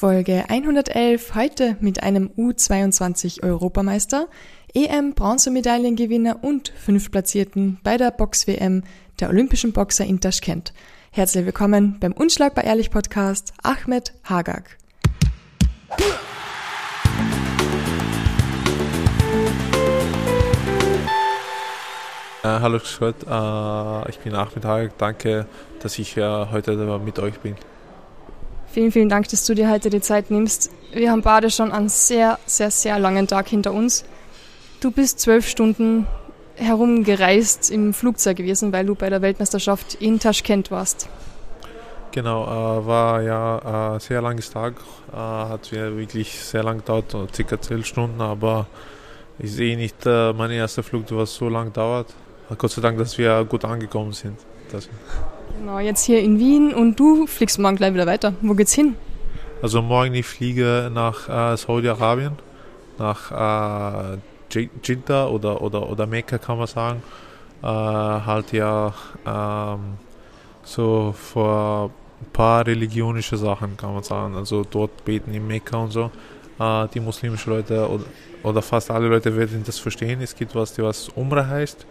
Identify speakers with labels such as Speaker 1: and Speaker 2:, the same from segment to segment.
Speaker 1: Folge 111 heute mit einem U22 Europameister, EM Bronzemedaillengewinner und fünftplatzierten bei der Box-WM der Olympischen Boxer in Taschkent. Herzlich willkommen beim Unschlagbar Ehrlich Podcast Ahmed Hagag.
Speaker 2: Äh, hallo Schott, äh, ich bin Ahmed Hagag. Danke, dass ich äh, heute mit euch bin.
Speaker 1: Vielen, vielen Dank, dass du dir heute die Zeit nimmst. Wir haben beide schon einen sehr, sehr, sehr langen Tag hinter uns. Du bist zwölf Stunden herumgereist im Flugzeug gewesen, weil du bei der Weltmeisterschaft in Taschkent warst.
Speaker 2: Genau, äh, war ja äh, sehr langes Tag, äh, hat wirklich sehr lang gedauert, circa zwölf Stunden, aber ich sehe nicht, äh, mein erster Flug, was so lang dauert. Gott sei Dank, dass wir gut angekommen sind. Das.
Speaker 1: Genau, jetzt hier in Wien und du fliegst morgen gleich wieder weiter. Wo geht's hin?
Speaker 2: Also morgen ich fliege nach äh, Saudi-Arabien, nach äh, Jeddah oder, oder, oder Mekka kann man sagen. Äh, halt ja ähm, so vor ein paar religionische Sachen kann man sagen. Also dort beten in Mekka und so. Äh, die muslimischen Leute oder, oder fast alle Leute werden das verstehen. Es gibt was, was Umrah heißt.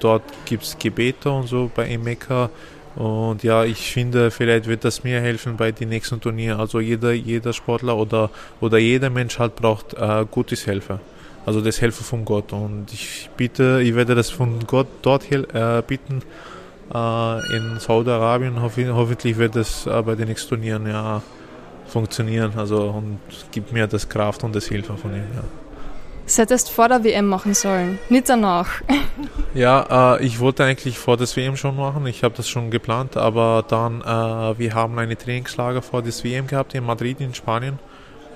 Speaker 2: Dort gibt es Gebete und so bei Mekka. Und ja, ich finde, vielleicht wird das mir helfen bei den nächsten Turnieren. Also jeder, jeder Sportler oder, oder jeder Mensch halt braucht äh, gutes Helfer. Also das Helfer von Gott. Und ich bitte, ich werde das von Gott dort äh, bitten. Äh, in Saudi-Arabien Hoff, hoffentlich wird das äh, bei den nächsten Turnieren ja funktionieren. Also und gibt mir das Kraft und das Hilfe von ihm. Ja.
Speaker 1: Das hättest vor der WM machen sollen, nicht danach.
Speaker 2: ja, äh, ich wollte eigentlich vor der WM schon machen. Ich habe das schon geplant, aber dann, äh, wir haben eine Trainingslager vor der WM gehabt in Madrid in Spanien.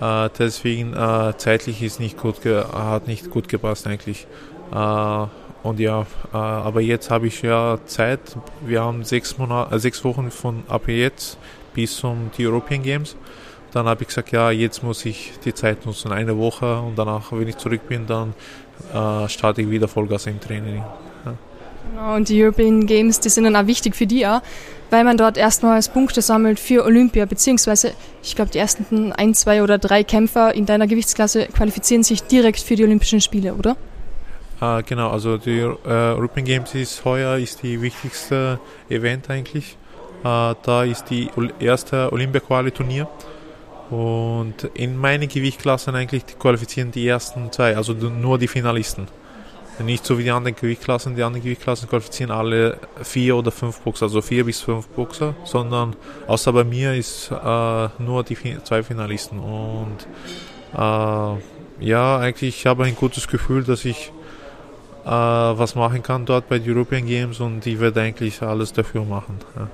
Speaker 2: Äh, deswegen äh, zeitlich ist nicht gut hat nicht gut gepasst eigentlich. Äh, und ja, äh, aber jetzt habe ich ja Zeit. Wir haben sechs, Monate, sechs Wochen von ab jetzt bis zum die European Games. Dann habe ich gesagt, ja, jetzt muss ich die Zeit nutzen, eine Woche und danach, wenn ich zurück bin, dann äh, starte ich wieder Vollgas im Training. Ja.
Speaker 1: Genau, und die European Games, die sind dann auch wichtig für dich, weil man dort erstmals Punkte sammelt für Olympia, beziehungsweise ich glaube, die ersten ein, zwei oder drei Kämpfer in deiner Gewichtsklasse qualifizieren sich direkt für die Olympischen Spiele, oder?
Speaker 2: Äh, genau, also die äh, European Games ist heuer ist die wichtigste Event eigentlich. Äh, da ist die erste Olympia-Quali-Turnier. Und in meinen Gewichtklassen eigentlich qualifizieren die ersten zwei, also nur die Finalisten. Nicht so wie die anderen Gewichtklassen. Die anderen Gewichtklassen qualifizieren alle vier oder fünf Boxer, also vier bis fünf Boxer, sondern außer bei mir ist äh, nur die zwei Finalisten. Und äh, ja, eigentlich habe ich ein gutes Gefühl, dass ich äh, was machen kann dort bei den European Games und ich werde eigentlich alles dafür machen. Ja.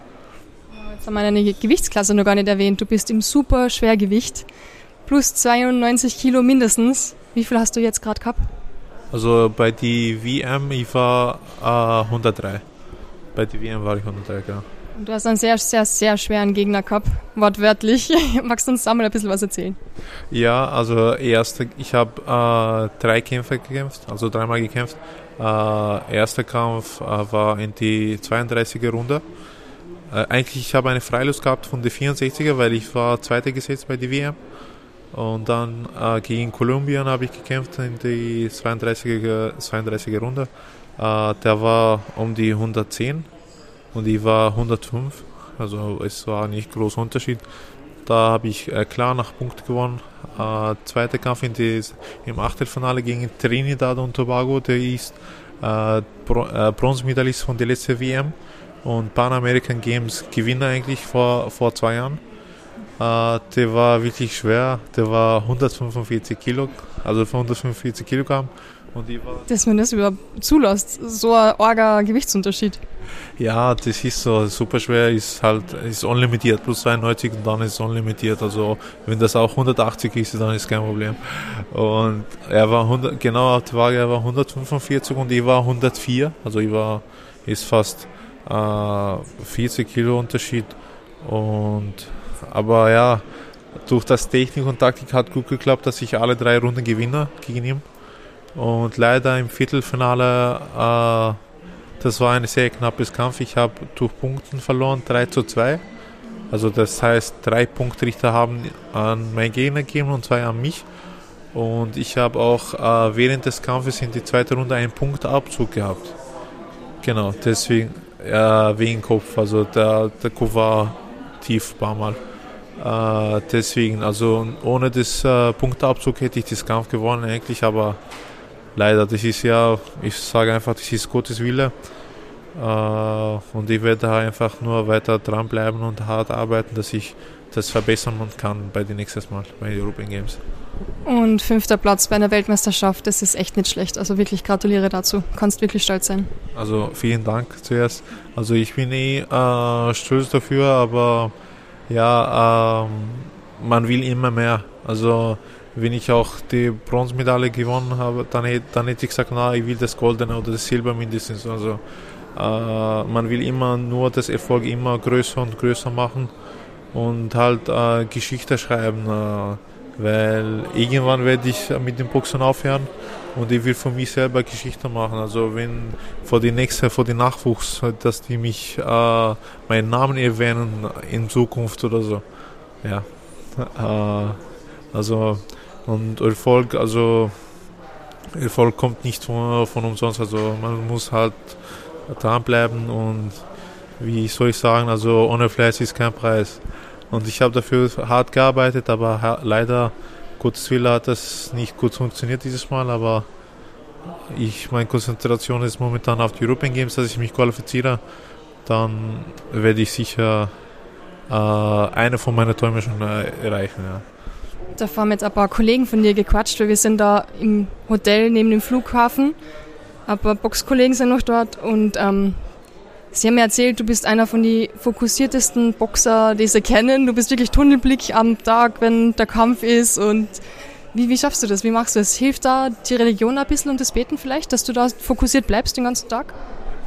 Speaker 1: Jetzt haben wir eine Gewichtsklasse noch gar nicht erwähnt. Du bist im super Schwergewicht. Plus 92 Kilo mindestens. Wie viel hast du jetzt gerade gehabt?
Speaker 2: Also bei die WM, ich war äh, 103. Bei die WM war ich 103, ja.
Speaker 1: Und du hast einen sehr, sehr, sehr schweren Gegner gehabt, wortwörtlich. Magst du uns da mal ein bisschen was erzählen?
Speaker 2: Ja, also erste, ich habe äh, drei Kämpfe gekämpft, also dreimal gekämpft. Äh, erster Kampf äh, war in die 32er Runde. Äh, eigentlich, ich habe eine Freilust gehabt von der 64er, weil ich war Zweiter gesetzt bei der WM. Und dann äh, gegen Kolumbien habe ich gekämpft in die 32er, 32er Runde. Äh, der war um die 110 und ich war 105. Also es war nicht großer Unterschied. Da habe ich äh, klar nach Punkt gewonnen. Äh, zweiter Kampf in des, im Achtelfinale gegen Trinidad und Tobago. Der ist äh, äh, Bronzemedaillist von der letzten WM und Pan American Games Gewinner eigentlich vor, vor zwei Jahren. Äh, der war wirklich schwer, der war 145 Kilo, also 145 Kilogramm.
Speaker 1: Und ich war Dass man das überhaupt zulässt, so ein arger Gewichtsunterschied.
Speaker 2: Ja, das ist so, super schwer, ist halt, ist unlimitiert, plus 92 und dann ist es unlimitiert. Also, wenn das auch 180 ist, dann ist kein Problem. Und er war 100, genau auf die Waage, er war 145 und ich war 104, also ich war, ist fast, 40 äh, Kilo Unterschied. Und, aber ja, durch das Technik und Taktik hat gut geklappt, dass ich alle drei Runden gewinne gegen ihn. Und leider im Viertelfinale, äh, das war ein sehr knappes Kampf. Ich habe durch Punkten verloren, 3 zu 2. Also das heißt, drei Punktrichter haben an meinen Gegner gegeben und zwei an mich. Und ich habe auch äh, während des Kampfes in die zweite Runde einen Punktabzug gehabt. Genau, deswegen, äh, wegen Kopf. Also der, der Kopf war tief ein paar Mal. Äh, deswegen, also ohne das äh, Punktabzug hätte ich das Kampf gewonnen eigentlich, aber leider, das ist ja, ich sage einfach, das ist Gottes Wille. Äh, und ich werde einfach nur weiter dranbleiben und hart arbeiten, dass ich das verbessern kann bei den nächsten Mal bei den European Games.
Speaker 1: Und fünfter Platz bei einer Weltmeisterschaft, das ist echt nicht schlecht. Also wirklich gratuliere dazu. Kannst wirklich stolz sein.
Speaker 2: Also vielen Dank zuerst. Also ich bin eh äh, stolz dafür, aber ja, ähm, man will immer mehr. Also wenn ich auch die Bronzemedaille gewonnen habe, dann, dann hätte ich gesagt, na, ich will das Goldene oder das Silber mindestens. Also äh, man will immer nur das Erfolg immer größer und größer machen und halt äh, Geschichte schreiben, äh, weil irgendwann werde ich mit dem Boxen aufhören und ich will für mich selber Geschichte machen. Also wenn vor die nächste, vor die Nachwuchs, dass die mich äh, meinen Namen erwähnen in Zukunft oder so. Ja. Äh, also und Erfolg, also Erfolg kommt nicht von, von umsonst. Also man muss halt dranbleiben und wie soll ich sagen, also ohne Fleiß ist kein Preis. Und ich habe dafür hart gearbeitet, aber leider, Gottes Wille, hat das nicht gut funktioniert dieses Mal. Aber ich, meine Konzentration ist momentan auf die European Games, dass ich mich qualifiziere. Dann werde ich sicher äh, eine von meinen Träumen schon äh, erreichen. Ja.
Speaker 1: Da haben jetzt ein paar Kollegen von dir gequatscht, weil wir sind da im Hotel neben dem Flughafen. Ein paar Boxkollegen sind noch dort und ähm, Sie haben mir erzählt, du bist einer von den fokussiertesten Boxer, die sie kennen. Du bist wirklich Tunnelblick am Tag, wenn der Kampf ist. Und wie, wie schaffst du das? Wie machst du das? Hilft da die Religion ein bisschen und das Beten vielleicht, dass du da fokussiert bleibst den ganzen Tag?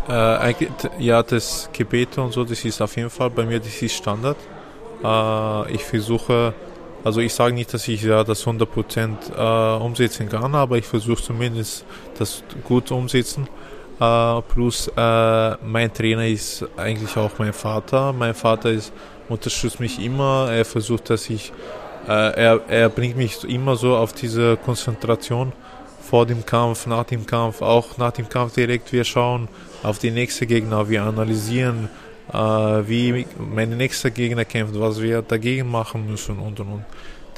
Speaker 2: Äh, ja, das Gebet und so, das ist auf jeden Fall bei mir, das ist Standard. Äh, ich versuche, also ich sage nicht, dass ich ja das 100% äh, umsetzen kann, aber ich versuche zumindest das gut umsetzen. Uh, plus uh, mein Trainer ist eigentlich auch mein Vater. Mein Vater ist, unterstützt mich immer. Er versucht, dass ich, uh, er, er bringt mich immer so auf diese Konzentration vor dem Kampf, nach dem Kampf, auch nach dem Kampf direkt. Wir schauen auf die nächste Gegner, wir analysieren, wie mein nächster Gegner kämpft, was wir dagegen machen müssen und und und.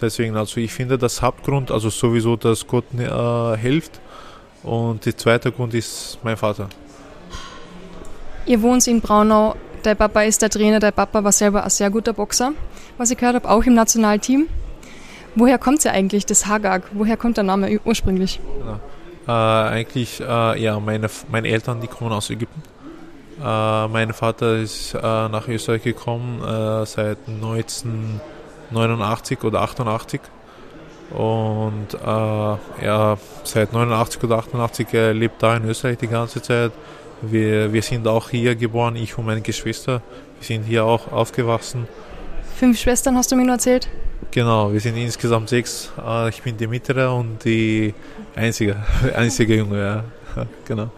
Speaker 2: Deswegen, also ich finde das Hauptgrund, also sowieso, dass Gott hilft und der zweite Grund ist mein Vater.
Speaker 1: Ihr wohnt in Braunau. Der Papa ist der Trainer. Der Papa war selber ein sehr guter Boxer, was ich gehört habe, auch im Nationalteam. Woher kommt ja eigentlich, das Hagag? Woher kommt der Name ursprünglich?
Speaker 2: Genau. Äh, eigentlich, äh, ja, meine, meine Eltern, die kommen aus Ägypten. Äh, mein Vater ist äh, nach Österreich gekommen äh, seit 1989 oder 88 und äh, er seit 89 oder 88 er lebt da in Österreich die ganze Zeit. Wir, wir sind auch hier geboren, ich und meine Geschwister. Wir sind hier auch aufgewachsen.
Speaker 1: Fünf Schwestern hast du mir nur erzählt?
Speaker 2: Genau, wir sind insgesamt sechs. Äh, ich bin die mittlere und die einzige, einzige Junge, ja. genau.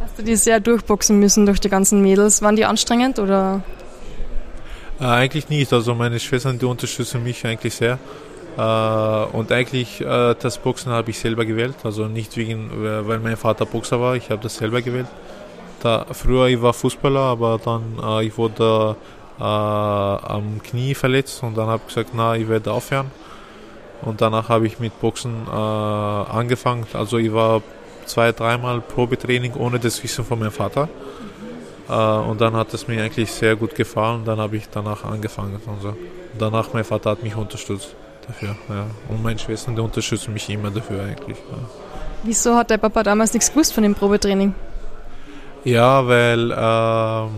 Speaker 1: Hast du die sehr durchboxen müssen durch die ganzen Mädels? Waren die anstrengend oder?
Speaker 2: Äh, eigentlich nicht. Also meine Schwestern, die unterstützen mich eigentlich sehr. Äh, und eigentlich äh, das Boxen habe ich selber gewählt, also nicht wegen, äh, weil mein Vater Boxer war, ich habe das selber gewählt. Da, früher ich war Fußballer, aber dann äh, ich wurde äh, am Knie verletzt und dann habe ich gesagt, na, ich werde aufhören. Und danach habe ich mit Boxen äh, angefangen. Also ich war zwei, dreimal Probetraining ohne das Wissen von meinem Vater. und dann hat es mir eigentlich sehr gut gefallen. Dann habe ich danach angefangen. Und so. Danach mein Vater hat mich unterstützt dafür. Ja. Und meine Schwestern, die unterstützen mich immer dafür eigentlich. Ja.
Speaker 1: Wieso hat der Papa damals nichts gewusst von dem Probetraining?
Speaker 2: Ja, weil ähm,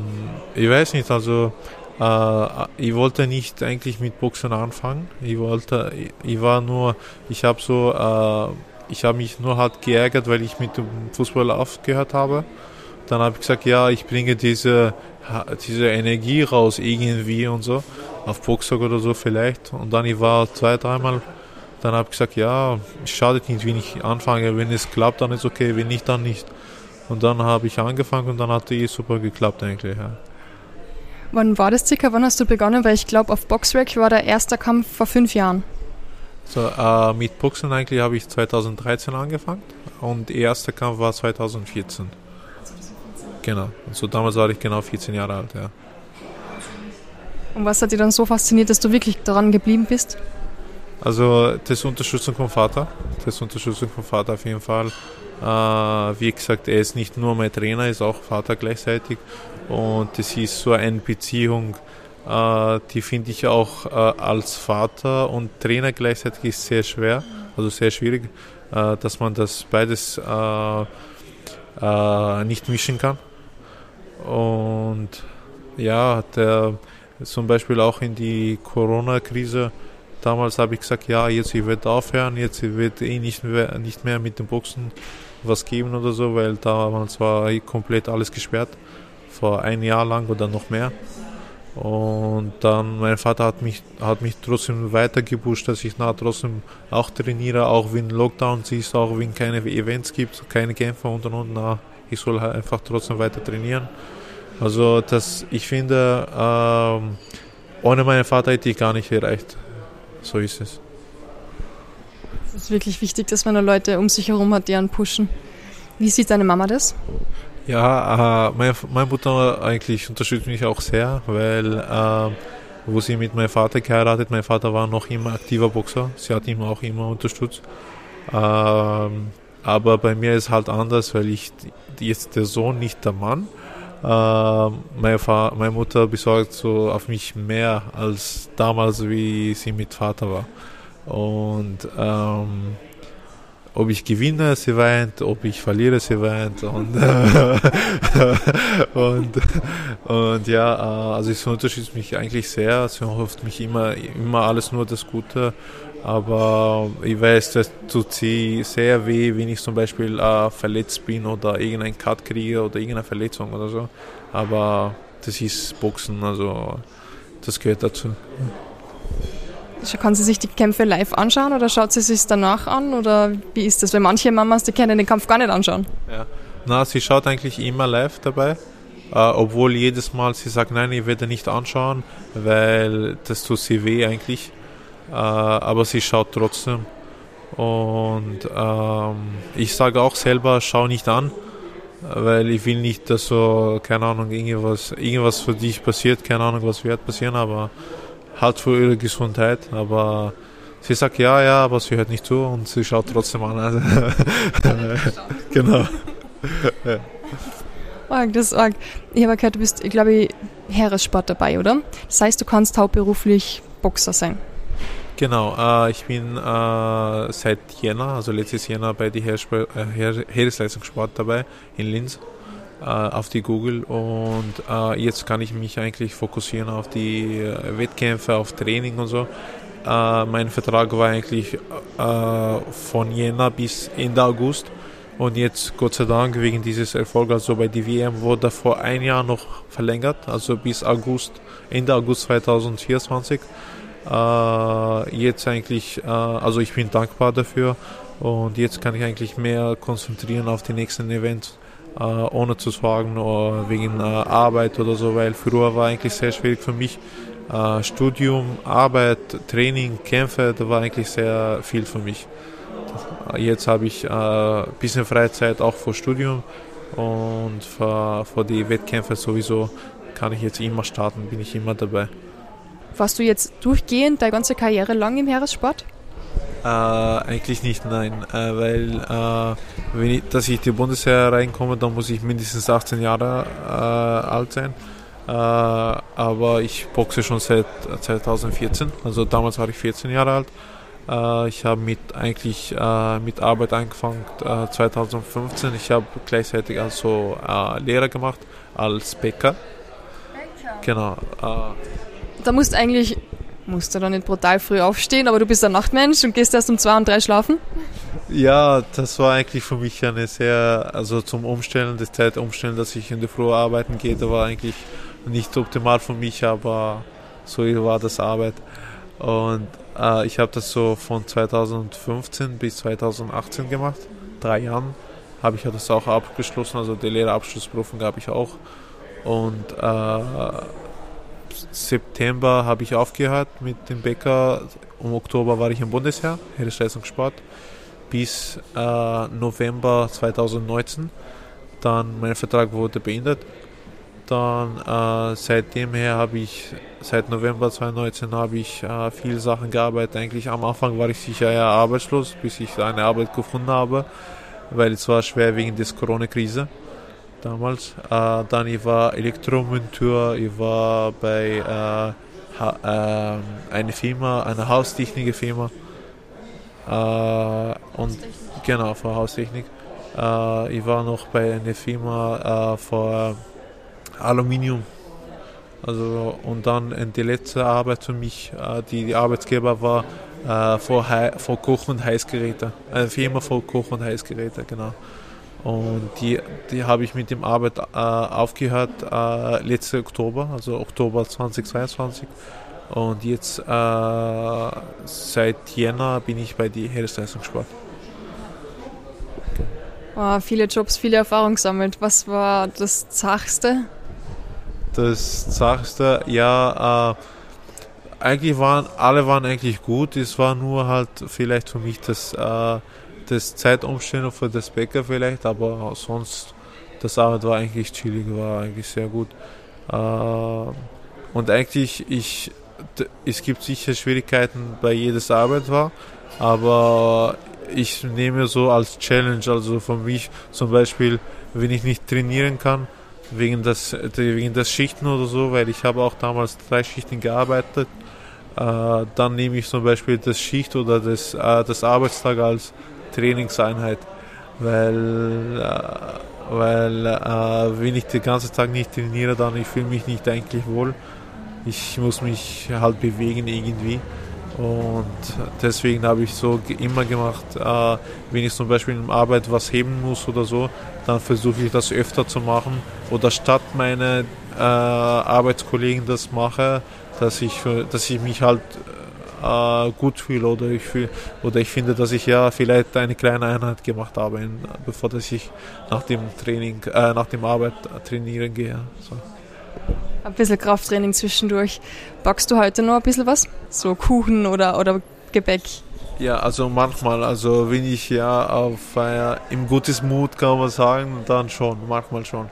Speaker 2: ich weiß nicht, also äh, ich wollte nicht eigentlich mit Boxen anfangen. Ich wollte, ich, ich war nur, ich habe so, äh, ich habe mich nur halt geärgert, weil ich mit dem Fußball aufgehört habe. Dann habe ich gesagt, ja, ich bringe diese, diese Energie raus irgendwie und so auf Boxsack oder so vielleicht. Und dann ich war zwei, dreimal, dann habe ich gesagt, ja, schadet nicht, wenn ich anfange. Wenn es klappt, dann ist okay, wenn nicht, dann nicht. Und dann habe ich angefangen und dann hat es eh super geklappt eigentlich. Ja.
Speaker 1: Wann war das circa? Wann hast du begonnen? Weil ich glaube, auf Boxrec war der erste Kampf vor fünf Jahren.
Speaker 2: So, äh, mit Boxen eigentlich habe ich 2013 angefangen und der erste Kampf war 2014. 2014. Genau. Also damals war ich genau 14 Jahre alt, ja.
Speaker 1: Und was hat dich dann so fasziniert, dass du wirklich daran geblieben bist?
Speaker 2: Also das Unterstützung vom Vater, das Unterstützung vom Vater auf jeden Fall. Äh, wie gesagt, er ist nicht nur mein Trainer, ist auch Vater gleichzeitig. Und das ist so eine Beziehung, äh, die finde ich auch äh, als Vater und Trainer gleichzeitig ist sehr schwer, also sehr schwierig, äh, dass man das beides äh, äh, nicht mischen kann. Und ja, der, zum Beispiel auch in die Corona-Krise Damals habe ich gesagt, ja, jetzt ich werde aufhören, jetzt wird eh nicht mehr, nicht mehr mit dem Boxen was geben oder so, weil damals war eh komplett alles gesperrt, vor ein Jahr lang oder noch mehr. Und dann mein Vater hat mich, hat mich trotzdem weiter gepusht, dass ich nach trotzdem auch trainiere, auch wenn Lockdown ist, auch wenn keine Events gibt, keine Kämpfe und und und. Na, ich soll halt einfach trotzdem weiter trainieren. Also das, ich finde, ähm, ohne meinen Vater hätte ich gar nicht erreicht. So ist es.
Speaker 1: Es ist wirklich wichtig, dass man Leute um sich herum hat, die einen pushen. Wie sieht deine Mama das?
Speaker 2: Ja, äh, meine, meine, Mutter eigentlich unterstützt mich auch sehr, weil äh, wo sie mit meinem Vater geheiratet, mein Vater war noch immer aktiver Boxer, sie hat ihn auch immer unterstützt. Ähm, aber bei mir ist halt anders, weil ich jetzt der Sohn, nicht der Mann. Äh, meine, meine, Mutter besorgt so auf mich mehr als damals, wie sie mit Vater war. Und ähm, ob ich gewinne, sie weint, ob ich verliere, sie weint. Und, und, und ja, äh, also es unterstützt mich eigentlich sehr, sie hofft mich immer, immer alles nur das Gute aber ich weiß, das tut sie sehr weh, wenn ich zum Beispiel äh, verletzt bin oder irgendeinen Cut kriege oder irgendeine Verletzung oder so. Aber das ist Boxen, also das gehört dazu.
Speaker 1: Kann sie sich die Kämpfe live anschauen oder schaut sie sich danach an oder wie ist das? Weil manche Mamas, die können den Kampf gar nicht anschauen.
Speaker 2: Ja, na, sie schaut eigentlich immer live dabei, äh, obwohl jedes Mal sie sagt, nein, ich werde nicht anschauen, weil das tut sie weh eigentlich. Äh, aber sie schaut trotzdem. Und ähm, ich sage auch selber, schau nicht an, weil ich will nicht, dass so, keine Ahnung, irgendwas, irgendwas für dich passiert, keine Ahnung, was wird passieren, aber halt für ihre Gesundheit. Aber sie sagt ja, ja, aber sie hört nicht zu und sie schaut trotzdem an. Also genau.
Speaker 1: Org, das ist arg. Ich habe gehört, du bist, ich glaube, Heeressport dabei, oder? Das heißt, du kannst hauptberuflich Boxer sein.
Speaker 2: Genau, äh, ich bin äh, seit Jänner, also letztes Jänner bei der Heeresp- äh, Heeresleistungssport dabei in Linz äh, auf die Google und äh, jetzt kann ich mich eigentlich fokussieren auf die äh, Wettkämpfe, auf Training und so. mein Vertrag war eigentlich von Jänner bis Ende August und jetzt Gott sei Dank wegen dieses Erfolgs, also bei der WM wurde vor ein Jahr noch verlängert, also bis August, Ende August 2024 äh, jetzt eigentlich, äh, also ich bin dankbar dafür und jetzt kann ich eigentlich mehr konzentrieren auf die nächsten Events, äh, ohne zu sorgen oder wegen äh, Arbeit oder so, weil früher war eigentlich sehr schwierig für mich. Äh, Studium, Arbeit, Training, Kämpfe, da war eigentlich sehr viel für mich. Jetzt habe ich ein bisschen Freizeit auch vor Studium und für, für die Wettkämpfe sowieso kann ich jetzt immer starten, bin ich immer dabei.
Speaker 1: Warst du jetzt durchgehend deine ganze Karriere lang im Heeressport?
Speaker 2: Äh, eigentlich nicht, nein. Äh, weil, äh, wenn ich, dass ich in die Bundeswehr reinkomme, dann muss ich mindestens 18 Jahre äh, alt sein. Äh, aber ich boxe schon seit 2014, also damals war ich 14 Jahre alt. Äh, ich habe mit eigentlich mit Arbeit angefangen 2015. Ich habe gleichzeitig also Lehrer gemacht als Bäcker. Bäcker. Genau
Speaker 1: da musst eigentlich, musst du dann nicht brutal früh aufstehen, aber du bist ein Nachtmensch und gehst erst um zwei und drei schlafen?
Speaker 2: Ja, das war eigentlich für mich eine sehr, also zum Umstellen, das Zeitumstellen, dass ich in der Früh arbeiten gehe, da war eigentlich nicht optimal für mich, aber so war das Arbeit. Und äh, ich habe das so von 2015 bis 2018 gemacht, drei Jahren habe ich das auch abgeschlossen, also die Lehrabschlussprüfung habe ich auch. Und äh, September habe ich aufgehört mit dem Bäcker. Im Oktober war ich im Bundesheer, Heeresleistungssport, bis äh, November 2019. Dann mein Vertrag wurde beendet. Dann äh, seitdem her habe ich, seit November 2019 habe ich äh, viele Sachen gearbeitet. Eigentlich am Anfang war ich sicher eher arbeitslos, bis ich eine Arbeit gefunden habe, weil es war schwer wegen der Corona-Krise damals. Äh, dann ich war Elektromonteur, ich war bei äh, ha, äh, einer Firma, einer Haustechnikerfirma. Äh, und genau, für Haustechnik. Äh, ich war noch bei einer Firma für Aluminium. Also, und dann die letzte Arbeit für mich, die, die Arbeitsgeber war äh, vor, vor Koch- und Heißgeräte. Eine Firma für Koch- und Heißgeräte, genau. Und die, die habe ich mit dem Arbeit äh, aufgehört äh, letzte Oktober, also Oktober 2022. Und jetzt äh, seit Jänner bin ich bei die Heeresleistungssport.
Speaker 1: Oh, viele Jobs, viele Erfahrung gesammelt. Was war das Zachste?
Speaker 2: Das Zachste, ja, äh, eigentlich waren alle waren eigentlich gut. Es war nur halt vielleicht für mich das äh, das Zeitumstellung für das Bäcker vielleicht, aber sonst das Arbeit war eigentlich chillig, war eigentlich sehr gut. Äh, und eigentlich, ich, es gibt sicher Schwierigkeiten bei jedes Arbeit war, aber ich nehme so als Challenge, also für mich zum Beispiel, wenn ich nicht trainieren kann, wegen das, wegen das Schichten oder so, weil ich habe auch damals drei Schichten gearbeitet, äh, dann nehme ich zum Beispiel das Schicht oder das, äh, das Arbeitstag als Trainingseinheit, weil, äh, weil äh, wenn ich den ganzen Tag nicht trainiere, dann ich fühle mich nicht eigentlich wohl. Ich muss mich halt bewegen irgendwie. Und deswegen habe ich so immer gemacht, äh, wenn ich zum Beispiel in der Arbeit was heben muss oder so, dann versuche ich das öfter zu machen. Oder statt meine äh, Arbeitskollegen das mache, dass ich, dass ich mich halt äh, gut fühle oder ich fühl, oder ich finde, dass ich ja vielleicht eine kleine Einheit gemacht habe, in, bevor dass ich nach dem Training, äh, nach dem Arbeit trainieren gehe. So.
Speaker 1: Ein bisschen Krafttraining zwischendurch. Backst du heute noch ein bisschen was? So Kuchen oder, oder Gebäck?
Speaker 2: Ja, also manchmal, also wenn ich ja auf äh, im gutes Mut kann man sagen, dann schon, manchmal schon.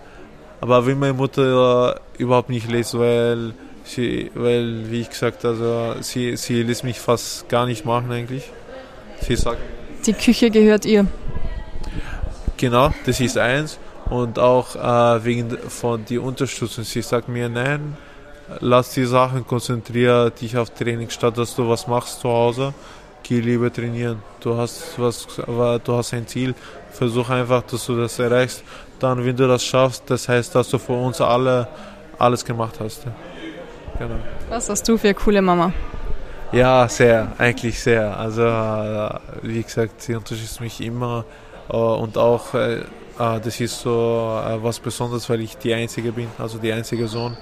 Speaker 2: Aber wenn meine Mutter äh, überhaupt nicht lässt, weil Sie, weil, wie ich gesagt also sie, sie lässt mich fast gar nicht machen eigentlich. Sie sagt.
Speaker 1: Die Küche gehört ihr.
Speaker 2: Genau, das ist eins. Und auch äh, wegen von die Unterstützung. Sie sagt mir, nein, lass die Sachen, konzentriere dich auf Training, statt dass du was machst zu Hause. Geh lieber trainieren. Du hast was, du hast ein Ziel. Versuch einfach, dass du das erreichst. Dann, wenn du das schaffst, das heißt, dass du für uns alle alles gemacht hast.
Speaker 1: Genau. Was hast du für eine coole Mama?
Speaker 2: Ja, sehr, eigentlich sehr. Also, äh, wie gesagt, sie unterstützt mich immer äh, und auch, äh, das ist so was Besonderes, weil ich die Einzige bin, also die einzige Sohn.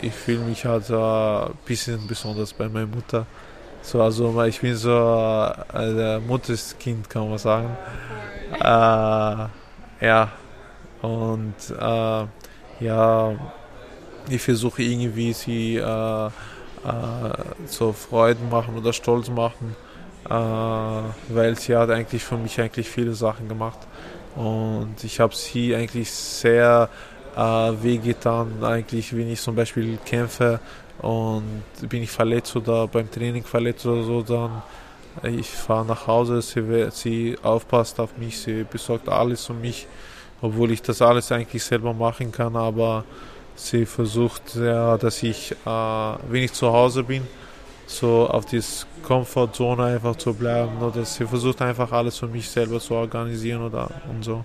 Speaker 2: Ich fühle mich halt ein bisschen besonders bei meiner Mutter. So, also ich bin so ein Mutterskind, kann man sagen. ja, und ja, ich versuche irgendwie sie äh, äh, so Freuden machen oder stolz machen, äh, weil sie hat eigentlich für mich eigentlich viele Sachen gemacht. Und ich habe sie eigentlich sehr äh, wehgetan, eigentlich wenn ich zum Beispiel kämpfe und bin ich verletzt oder beim Training verletzt oder so, dann ich fahre nach Hause, sie, sie aufpasst auf mich, sie besorgt alles für mich, obwohl ich das alles eigentlich selber machen kann, aber Sie versucht, ja, dass ich, äh, wenn ich zu Hause bin, so auf die Komfortzone einfach zu bleiben. Oder sie versucht einfach alles für mich selber zu organisieren oder und so.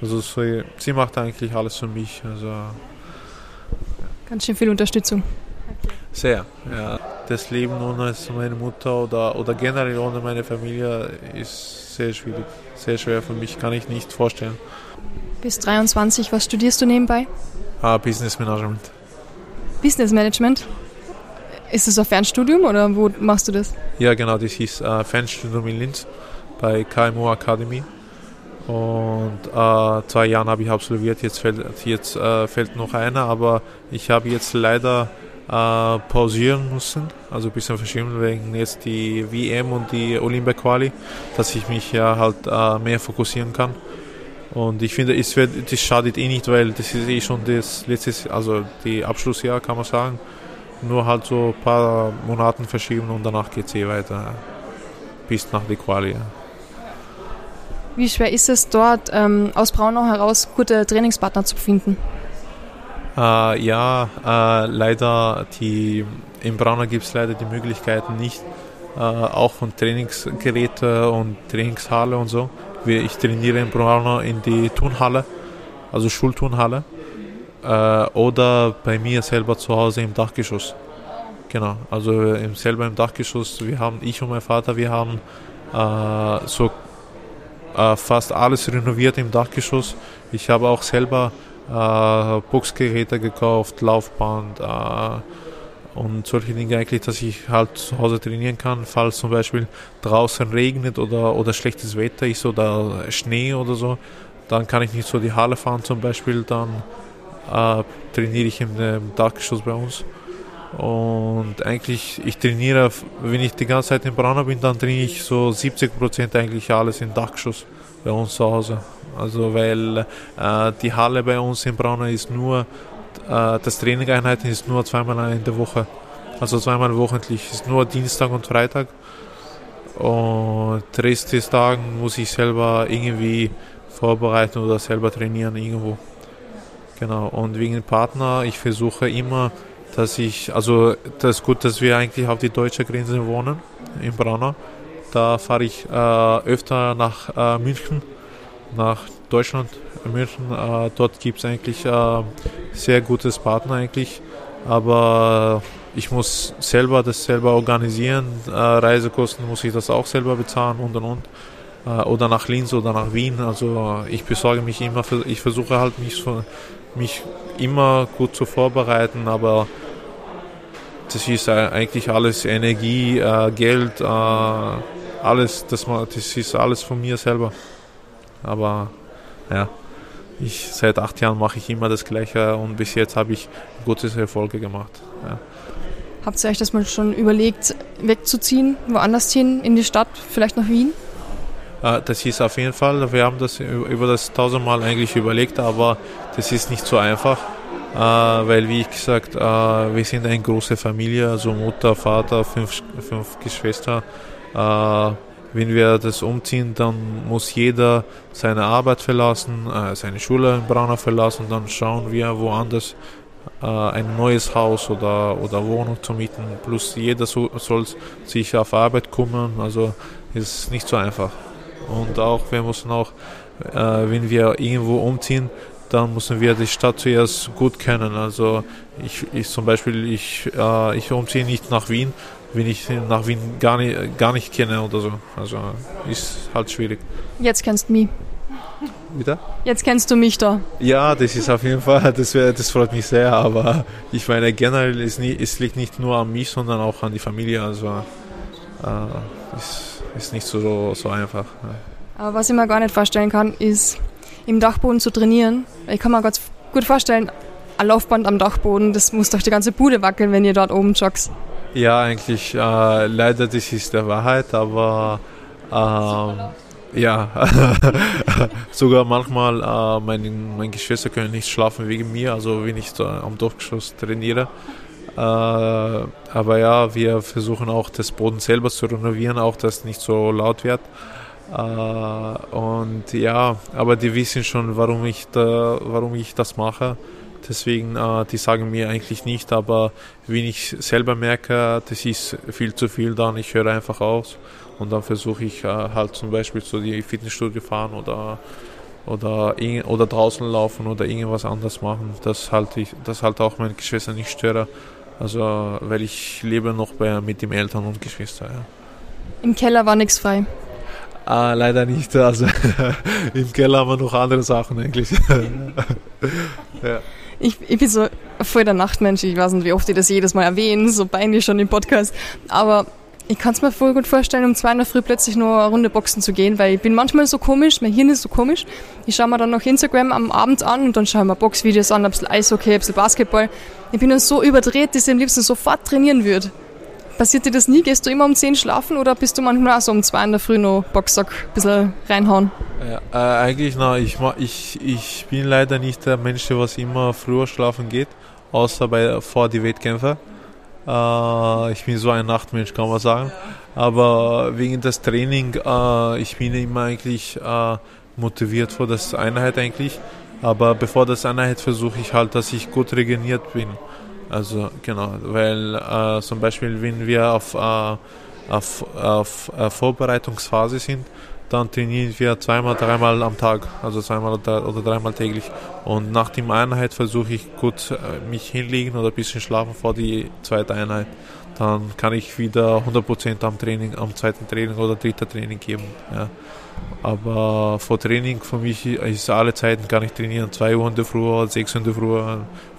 Speaker 2: Also sie, sie macht eigentlich alles für mich. Also,
Speaker 1: Ganz schön viel Unterstützung.
Speaker 2: Sehr, ja. Das Leben ohne meine Mutter oder, oder generell ohne meine Familie ist sehr schwierig. Sehr schwer für mich, kann ich nicht vorstellen.
Speaker 1: Bis 23, was studierst du nebenbei?
Speaker 2: Uh, Business Management.
Speaker 1: Business Management? Ist das ein Fernstudium oder wo machst du das?
Speaker 2: Ja, genau, das ist ein Fernstudium in Linz bei KMU Academy. Und äh, zwei Jahre habe ich absolviert, jetzt fällt, jetzt, äh, fällt noch einer, aber ich habe jetzt leider äh, pausieren müssen, also ein bisschen verschieben wegen jetzt die WM und die Olympia-Quali, dass ich mich ja halt äh, mehr fokussieren kann. Und ich finde, es wird, das schadet eh nicht, weil das ist eh schon das letzte, also die Abschlussjahr kann man sagen. Nur halt so ein paar Monate verschieben und danach geht es eh weiter. Bis nach die Quali.
Speaker 1: Wie schwer ist es dort ähm, aus Braunau heraus gute Trainingspartner zu finden?
Speaker 2: Äh, ja, äh, leider die, in Braunau gibt es leider die Möglichkeiten nicht, äh, auch von Trainingsgeräte und Trainingshalle und so. Ich trainiere in Braunau in die Turnhalle, also Schulturnhalle, äh, oder bei mir selber zu Hause im Dachgeschoss. Genau, also im, selber im Dachgeschoss. Wir haben, ich und mein Vater, wir haben äh, so äh, fast alles renoviert im Dachgeschoss. Ich habe auch selber äh, Boxgeräte gekauft, Laufband äh, und solche Dinge eigentlich, dass ich halt zu Hause trainieren kann, falls zum Beispiel draußen regnet oder, oder schlechtes Wetter ist oder Schnee oder so, dann kann ich nicht so die Halle fahren zum Beispiel, dann äh, trainiere ich im, im Dachgeschoss bei uns. Und eigentlich, ich trainiere, wenn ich die ganze Zeit in Braunau bin, dann trainiere ich so 70% eigentlich alles im Dachgeschoss bei uns zu Hause. Also weil äh, die Halle bei uns in Braunau ist nur, äh, das Trainingeinheiten ist nur zweimal in der Woche. Also zweimal wochentlich, ist nur Dienstag und Freitag. Und Rest des Tagen muss ich selber irgendwie vorbereiten oder selber trainieren irgendwo. Genau. Und wegen Partner, ich versuche immer, dass ich, also das ist gut, dass wir eigentlich auf die deutsche Grenze wohnen, in Braunau. Da fahre ich äh, öfter nach äh, München nach Deutschland, München. Äh, dort gibt es eigentlich äh, sehr gutes Partner eigentlich, aber ich muss selber das selber organisieren. Äh, Reisekosten muss ich das auch selber bezahlen und und und. Äh, oder nach Linz oder nach Wien. Also ich besorge mich immer, ich versuche halt mich, mich immer gut zu vorbereiten, aber das ist eigentlich alles Energie, äh, Geld, äh, alles, das, das ist alles von mir selber. Aber ja, ich, seit acht Jahren mache ich immer das Gleiche und bis jetzt habe ich gute Erfolge gemacht. Ja.
Speaker 1: Habt ihr euch das mal schon überlegt, wegzuziehen, woanders hin, in die Stadt, vielleicht nach Wien?
Speaker 2: Äh, das ist auf jeden Fall, wir haben das über das tausendmal eigentlich überlegt, aber das ist nicht so einfach, äh, weil wie ich gesagt, äh, wir sind eine große Familie, also Mutter, Vater, fünf, fünf Geschwister wenn wir das umziehen, dann muss jeder seine Arbeit verlassen, äh, seine Schule in Braunau verlassen, dann schauen wir woanders äh, ein neues Haus oder, oder Wohnung zu mieten. Plus jeder so, soll sich auf Arbeit kümmern, also ist nicht so einfach. Und auch wir müssen auch, äh, wenn wir irgendwo umziehen, dann müssen wir die Stadt zuerst gut kennen. Also ich, ich zum Beispiel, ich, äh, ich umziehe nicht nach Wien, wenn ich nach Wien gar nicht, gar nicht kenne oder so. Also ist halt schwierig.
Speaker 1: Jetzt kennst du mich.
Speaker 2: Bitte?
Speaker 1: Jetzt kennst du mich da.
Speaker 2: Ja, das ist auf jeden Fall, das, wär, das freut mich sehr, aber ich meine generell, ist nie, es liegt nicht nur an mich, sondern auch an die Familie, also äh, ist, ist nicht so, so einfach.
Speaker 1: Aber was ich mir gar nicht vorstellen kann, ist im Dachboden zu trainieren. Ich kann mir ganz gut vorstellen, ein Laufband am Dachboden, das muss doch die ganze Bude wackeln, wenn ihr dort oben joggst.
Speaker 2: Ja, eigentlich äh, leider das ist der Wahrheit, aber äh, ja, sogar manchmal äh, meine, meine Geschwister können nicht schlafen wegen mir, also wenn ich am Dorfgeschoss trainiere. Äh, aber ja, wir versuchen auch das Boden selber zu renovieren, auch dass es nicht so laut wird. Äh, und ja, aber die wissen schon, warum ich, da, warum ich das mache. Deswegen, äh, die sagen mir eigentlich nicht, aber wenn ich selber merke, das ist viel zu viel, dann ich höre einfach aus und dann versuche ich äh, halt zum Beispiel zu die Fitnessstudio fahren oder oder, oder draußen laufen oder irgendwas anderes machen, dass halt ich, das halt auch meine Geschwister nicht störe. Also weil ich lebe noch bei, mit den Eltern und Geschwistern. Ja.
Speaker 1: Im Keller war nichts frei.
Speaker 2: Ah, leider nicht. Also im Keller haben wir noch andere Sachen eigentlich.
Speaker 1: ja. Ich, ich bin so voll der Nachtmensch. Ich weiß nicht, wie oft ich das jedes Mal erwähne, so peinlich schon im Podcast. Aber Ich kann es mir voll gut vorstellen, um zwei in der Früh plötzlich noch eine Runde boxen zu gehen, weil ich bin manchmal so komisch, mein Hirn ist so komisch. Ich schaue mir dann noch Instagram am Abend an und dann schaue ich mir Boxvideos an, ein bisschen Eishockey, ein bisschen Basketball. Ich bin dann so überdreht, dass ich am liebsten sofort trainieren würde. Passiert dir das nie? Gehst du immer um 10 schlafen oder bist du manchmal auch so um 2 in der Früh noch Boxsack ein bisschen reinhauen?
Speaker 2: Ja, äh, eigentlich, na, ich, ich, ich bin leider nicht der Mensch, der was immer früher schlafen geht, außer bei, vor die Wettkämpfe. Äh, ich bin so ein Nachtmensch, kann man sagen. Aber wegen des Training, äh, ich bin immer eigentlich äh, motiviert vor das Einheit eigentlich. Aber bevor das Einheit versuche ich halt, dass ich gut regeneriert bin. Also genau, weil äh, zum Beispiel, wenn wir auf, äh, auf, auf äh, Vorbereitungsphase sind, dann trainieren wir zweimal, dreimal am Tag, also zweimal oder dreimal täglich. Und nach der Einheit versuche ich gut äh, mich hinlegen oder ein bisschen schlafen vor die zweite Einheit. Dann kann ich wieder 100% am Training, am zweiten Training oder dritten Training geben. Ja. Aber vor Training für mich ist alle Zeiten kann ich trainieren. Zwei Uhr in der Früh oder sechs Uhr in der Früh.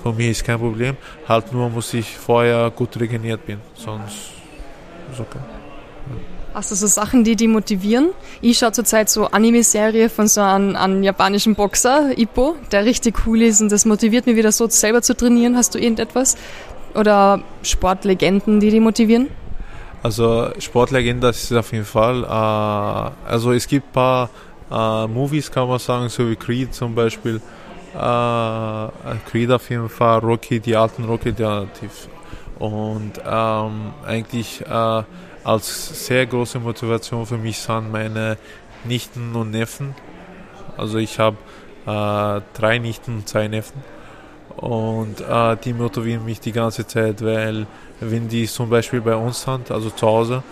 Speaker 2: Für mich ist kein Problem. Halt nur muss ich vorher gut regeneriert bin. Sonst ist okay.
Speaker 1: Hast du so Sachen, die dich motivieren? Ich schaue zurzeit so Anime-Serie von so einem, einem, japanischen Boxer, Ippo, der richtig cool ist und das motiviert mich wieder so selber zu trainieren. Hast du irgendetwas? Oder Sportlegenden, die dich motivieren?
Speaker 2: Also Sportlegende ist auf jeden Fall. Äh, also es gibt ein paar äh, Movies, kann man sagen, so wie Creed zum Beispiel. Äh, Creed auf jeden Fall, Rocky, die alten Rocky, die, und ähm, eigentlich äh, als sehr große Motivation für mich sind meine Nichten und Neffen. Also ich habe äh, drei Nichten und zwei Neffen. Und äh, die motivieren mich die ganze Zeit, weil wenn die zum Beispiel bei uns sind, also zu Hause,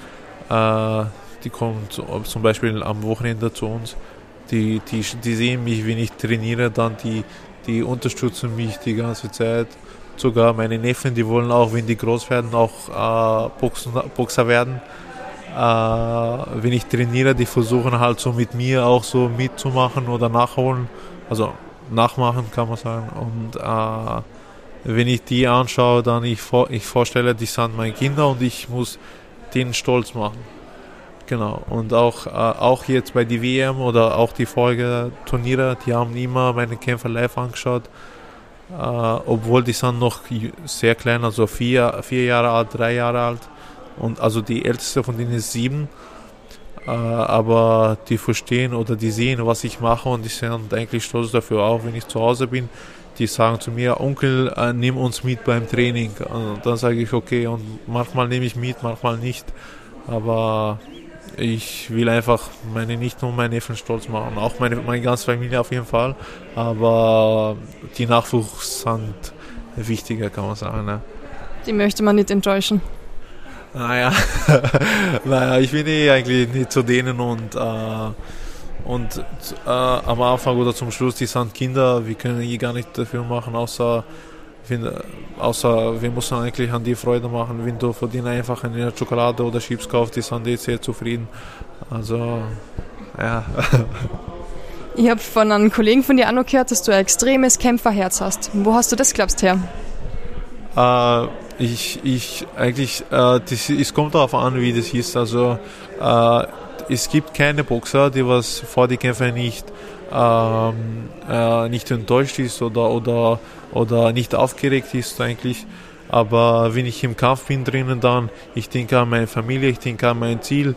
Speaker 2: äh, die kommen zum Beispiel am Wochenende zu uns, die, die, die sehen mich, wenn ich trainiere, dann die, die unterstützen mich die ganze Zeit sogar meine Neffen, die wollen auch, wenn die groß werden, auch äh, Boxen, Boxer werden. Äh, wenn ich trainiere, die versuchen halt so mit mir auch so mitzumachen oder nachholen, also nachmachen kann man sagen. Und äh, wenn ich die anschaue, dann ich, ich vorstelle, die sind meine Kinder und ich muss denen stolz machen. Genau. Und auch, äh, auch jetzt bei die WM oder auch die Folgeturniere, die haben immer meine Kämpfe live angeschaut äh, obwohl die sind noch sehr klein, also vier, vier Jahre alt, drei Jahre alt. Und also die älteste von denen ist sieben. Äh, aber die verstehen oder die sehen, was ich mache und die sind eigentlich stolz dafür, auch wenn ich zu Hause bin. Die sagen zu mir, Onkel, äh, nimm uns mit beim Training. Und dann sage ich, okay, und manchmal nehme ich mit, manchmal nicht. Aber ich will einfach meine nicht nur meine Neffen stolz machen, auch meine, meine ganze Familie auf jeden Fall. Aber die Nachwuchs sind wichtiger, kann man sagen. Ne?
Speaker 1: Die möchte man nicht enttäuschen.
Speaker 2: Naja, naja ich bin eh eigentlich nicht zu denen und, äh, und äh, am Anfang oder zum Schluss, die sind Kinder, wir können eh gar nicht dafür machen, außer finde, außer wir müssen eigentlich an die Freude machen, wenn du von denen einfach eine Schokolade oder Chips kaufst, die sind die sehr zufrieden. Also, ja.
Speaker 1: Ich habe von einem Kollegen von dir auch noch gehört, dass du ein extremes Kämpferherz hast. Wo hast du das, glaubst her?
Speaker 2: Äh, ich, ich, eigentlich, äh, das, es kommt darauf an, wie das ist. Also, äh, es gibt keine Boxer, die was vor die Kämpfe nicht ähm, äh, nicht enttäuscht ist oder, oder, oder nicht aufgeregt ist eigentlich. Aber wenn ich im Kampf bin drinnen, dann ich denke an meine Familie, ich denke an mein Ziel.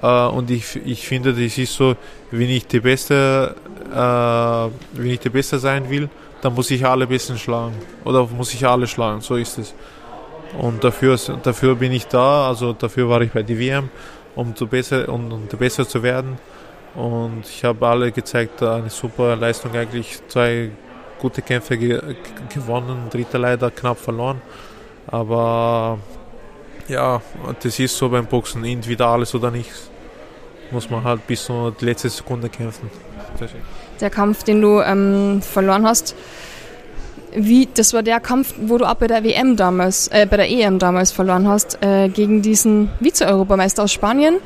Speaker 2: Äh, und ich, ich finde, das ist so, wenn ich der Beste, äh, wenn ich der Beste sein will, dann muss ich alle Besten schlagen. Oder muss ich alle schlagen, so ist es. Und dafür, dafür bin ich da, also dafür war ich bei der WM, um, zu besser, um, um besser zu werden. Und ich habe alle gezeigt, eine super Leistung eigentlich. Zwei gute Kämpfe ge gewonnen, dritter leider knapp verloren. Aber ja, das ist so beim Boxen, entweder alles oder nichts. Muss man halt bis zur letzten Sekunde kämpfen.
Speaker 1: Der Kampf, den du ähm, verloren hast, wie, das war der Kampf, wo du auch bei der WM damals, äh, bei der EM damals verloren hast, äh, gegen diesen Vize-Europameister aus Spanien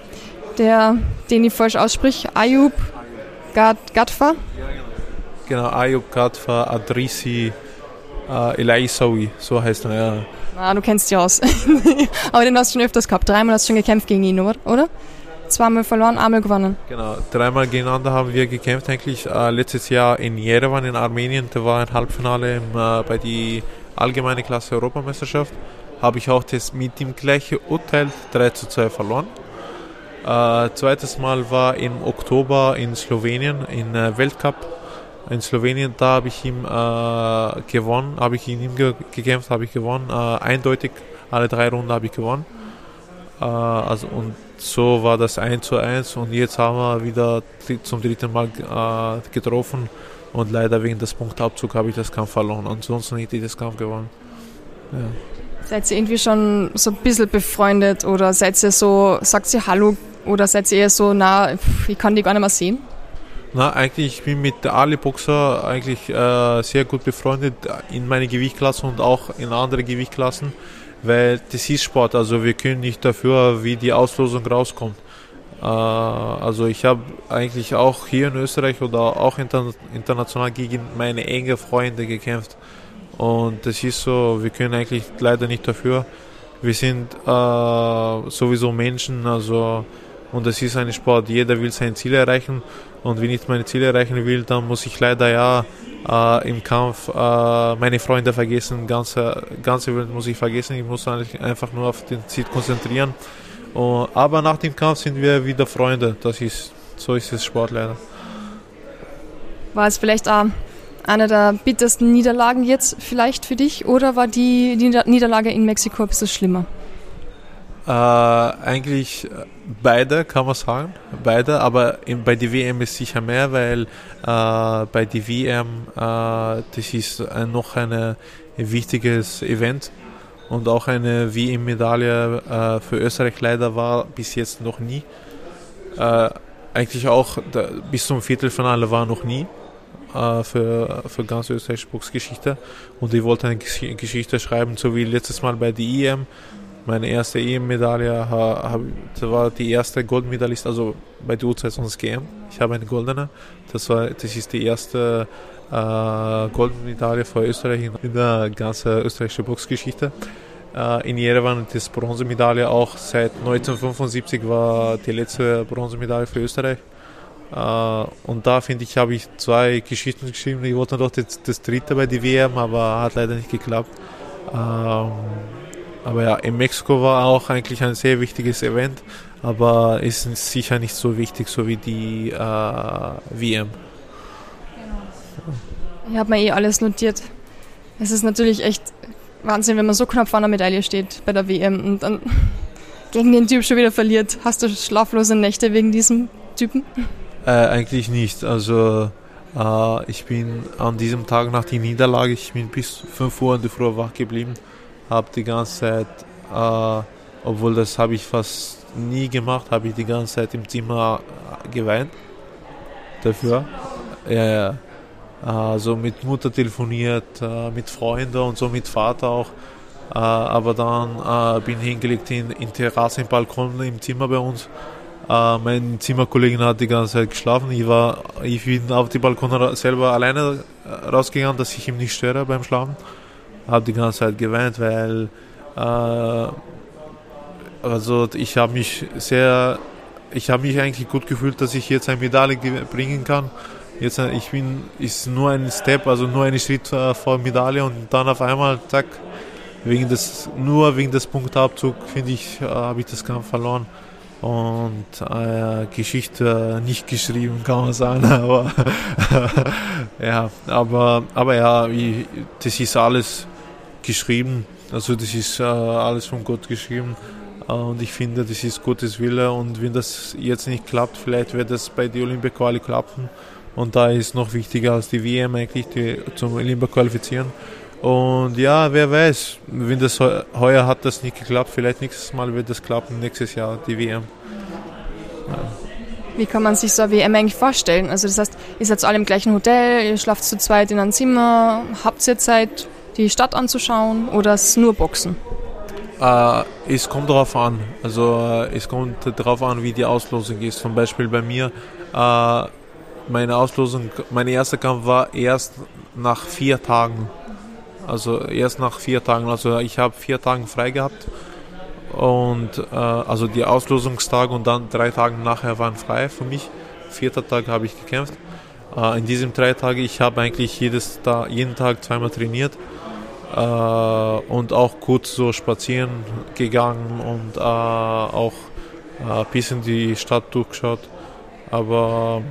Speaker 1: der, den ich falsch aussprich, Ayub Gadfa.
Speaker 2: Genau, Ayub Gadfa Adrisi äh, Elaisawi, so heißt er. Ja.
Speaker 1: Ah, du kennst dich aus. Aber den hast du schon öfters gehabt. Dreimal hast du schon gekämpft gegen ihn, oder? Zweimal verloren, einmal gewonnen.
Speaker 2: Genau, dreimal gegeneinander haben wir gekämpft. Eigentlich äh, letztes Jahr in Yerevan in Armenien, da war ein Halbfinale im, äh, bei die allgemeine Klasse Europameisterschaft. Habe ich auch das mit dem gleichen Urteil 3 zu 2 verloren. Äh, zweites Mal war im Oktober in Slowenien in äh, Weltcup. In Slowenien, da habe ich ihm äh, gewonnen, habe ich in ihm ge gekämpft, habe ich gewonnen. Äh, eindeutig, alle drei Runden habe ich gewonnen. Also und so war das 1 zu 1 und jetzt haben wir wieder zum dritten Mal äh, getroffen und leider wegen des Punktabzugs habe ich das Kampf verloren. Ansonsten hätte ich das Kampf gewonnen.
Speaker 1: Ja. Seid ihr irgendwie schon so ein bisschen befreundet oder seid ihr so, sagt ihr Hallo oder seid ihr eher so, na, ich kann die gar nicht mehr sehen?
Speaker 2: Na, eigentlich, ich bin mit der Ali-Boxer eigentlich äh, sehr gut befreundet in meiner Gewichtsklasse und auch in andere Gewichtsklassen weil das ist Sport, also wir können nicht dafür, wie die Auslosung rauskommt. Äh, also ich habe eigentlich auch hier in Österreich oder auch inter international gegen meine engen Freunde gekämpft. Und das ist so, wir können eigentlich leider nicht dafür. Wir sind äh, sowieso Menschen, also und es ist ein Sport. Jeder will sein Ziel erreichen und wenn ich meine Ziele erreichen will, dann muss ich leider ja äh, im Kampf äh, meine Freunde vergessen, ganze ganze Welt muss ich vergessen. Ich muss einfach nur auf den Ziel konzentrieren. Und, aber nach dem Kampf sind wir wieder Freunde. Das ist so ist es Sport leider.
Speaker 1: War es vielleicht auch eine der bittersten Niederlagen jetzt vielleicht für dich oder war die Niederlage in Mexiko ein bisschen schlimmer?
Speaker 2: Äh, eigentlich beide, kann man sagen. Beide, aber in, bei der WM ist sicher mehr, weil äh, bei der WM, äh, das ist ein, noch ein wichtiges Event und auch eine WM-Medaille äh, für Österreich leider war bis jetzt noch nie. Äh, eigentlich auch da, bis zum Viertelfinale war noch nie äh, für, für ganz österreichische Boxgeschichte und ich wollte eine Geschichte schreiben, so wie letztes Mal bei der EM meine erste EM-Medaille war die erste Goldmedaillist, also bei der U22 Ich habe eine goldene. Das, war, das ist die erste äh, Goldmedaille für Österreich in der ganzen österreichischen Boxgeschichte. Äh, in Jerewan ist Bronzemedaille auch seit 1975 war die letzte Bronzemedaille für Österreich. Uh, und da finde ich, habe ich zwei Geschichten geschrieben. Ich wollte noch das, das, dritte bei der WM, aber hat leider nicht geklappt. Uh, aber ja, in Mexiko war auch eigentlich ein sehr wichtiges Event, aber ist sicher nicht so wichtig, so wie die äh, WM.
Speaker 1: Ich habe mir eh alles notiert. Es ist natürlich echt Wahnsinn, wenn man so knapp vor einer Medaille steht bei der WM und dann gegen den Typ schon wieder verliert. Hast du schlaflose Nächte wegen diesem Typen?
Speaker 2: Äh, eigentlich nicht. Also äh, ich bin an diesem Tag nach der Niederlage, ich bin bis 5 Uhr in der Früh wach geblieben habe die ganze Zeit, äh, obwohl das habe ich fast nie gemacht, habe ich die ganze Zeit im Zimmer geweint dafür. Ja, ja. Also mit Mutter telefoniert, äh, mit Freunden und so, mit Vater auch. Äh, aber dann äh, bin ich hingelegt in, in Terrasse, im Balkon im Zimmer bei uns. Äh, mein Zimmerkollege hat die ganze Zeit geschlafen. Ich, war, ich bin auf die Balkon selber alleine rausgegangen, dass ich ihm nicht störe beim Schlafen habe die ganze Zeit geweint, weil äh, also ich habe mich sehr, ich habe mich eigentlich gut gefühlt, dass ich jetzt eine Medaille bringen kann. Jetzt äh, ich bin ist nur ein Step, also nur ein Schritt äh, vor Medaille und dann auf einmal zack wegen des nur wegen des Punktabzug finde ich äh, habe ich das Kampf verloren und äh, Geschichte nicht geschrieben, kann man sagen. Aber ja, aber aber ja, ich, das ist alles geschrieben. Also das ist äh, alles von Gott geschrieben. Äh, und ich finde, das ist Gottes Wille. Und wenn das jetzt nicht klappt, vielleicht wird das bei der Olympia-Quali klappen. Und da ist noch wichtiger als die WM eigentlich die, zum Olympia qualifizieren. Und ja, wer weiß, wenn das heuer hat das nicht geklappt, vielleicht nächstes Mal wird das klappen, nächstes Jahr die WM.
Speaker 1: Ja. Wie kann man sich so eine WM eigentlich vorstellen? Also das heißt, ihr seid alle im gleichen Hotel, ihr schlaft zu zweit in einem Zimmer, habt ihr Zeit, die Stadt anzuschauen oder es nur Boxen?
Speaker 2: Äh, es kommt darauf an. Also äh, es kommt darauf an, wie die Auslosung ist. Zum Beispiel bei mir, äh, meine Auslosung, mein erster Kampf war erst nach vier Tagen. Also erst nach vier Tagen. Also ich habe vier Tage frei gehabt und äh, also die Auslosungstage und dann drei Tage nachher waren frei für mich. Vierter Tag habe ich gekämpft. Äh, in diesen drei Tagen ich habe eigentlich jedes jeden Tag zweimal trainiert äh, und auch kurz so spazieren gegangen und äh, auch ein bisschen die Stadt durchgeschaut. Aber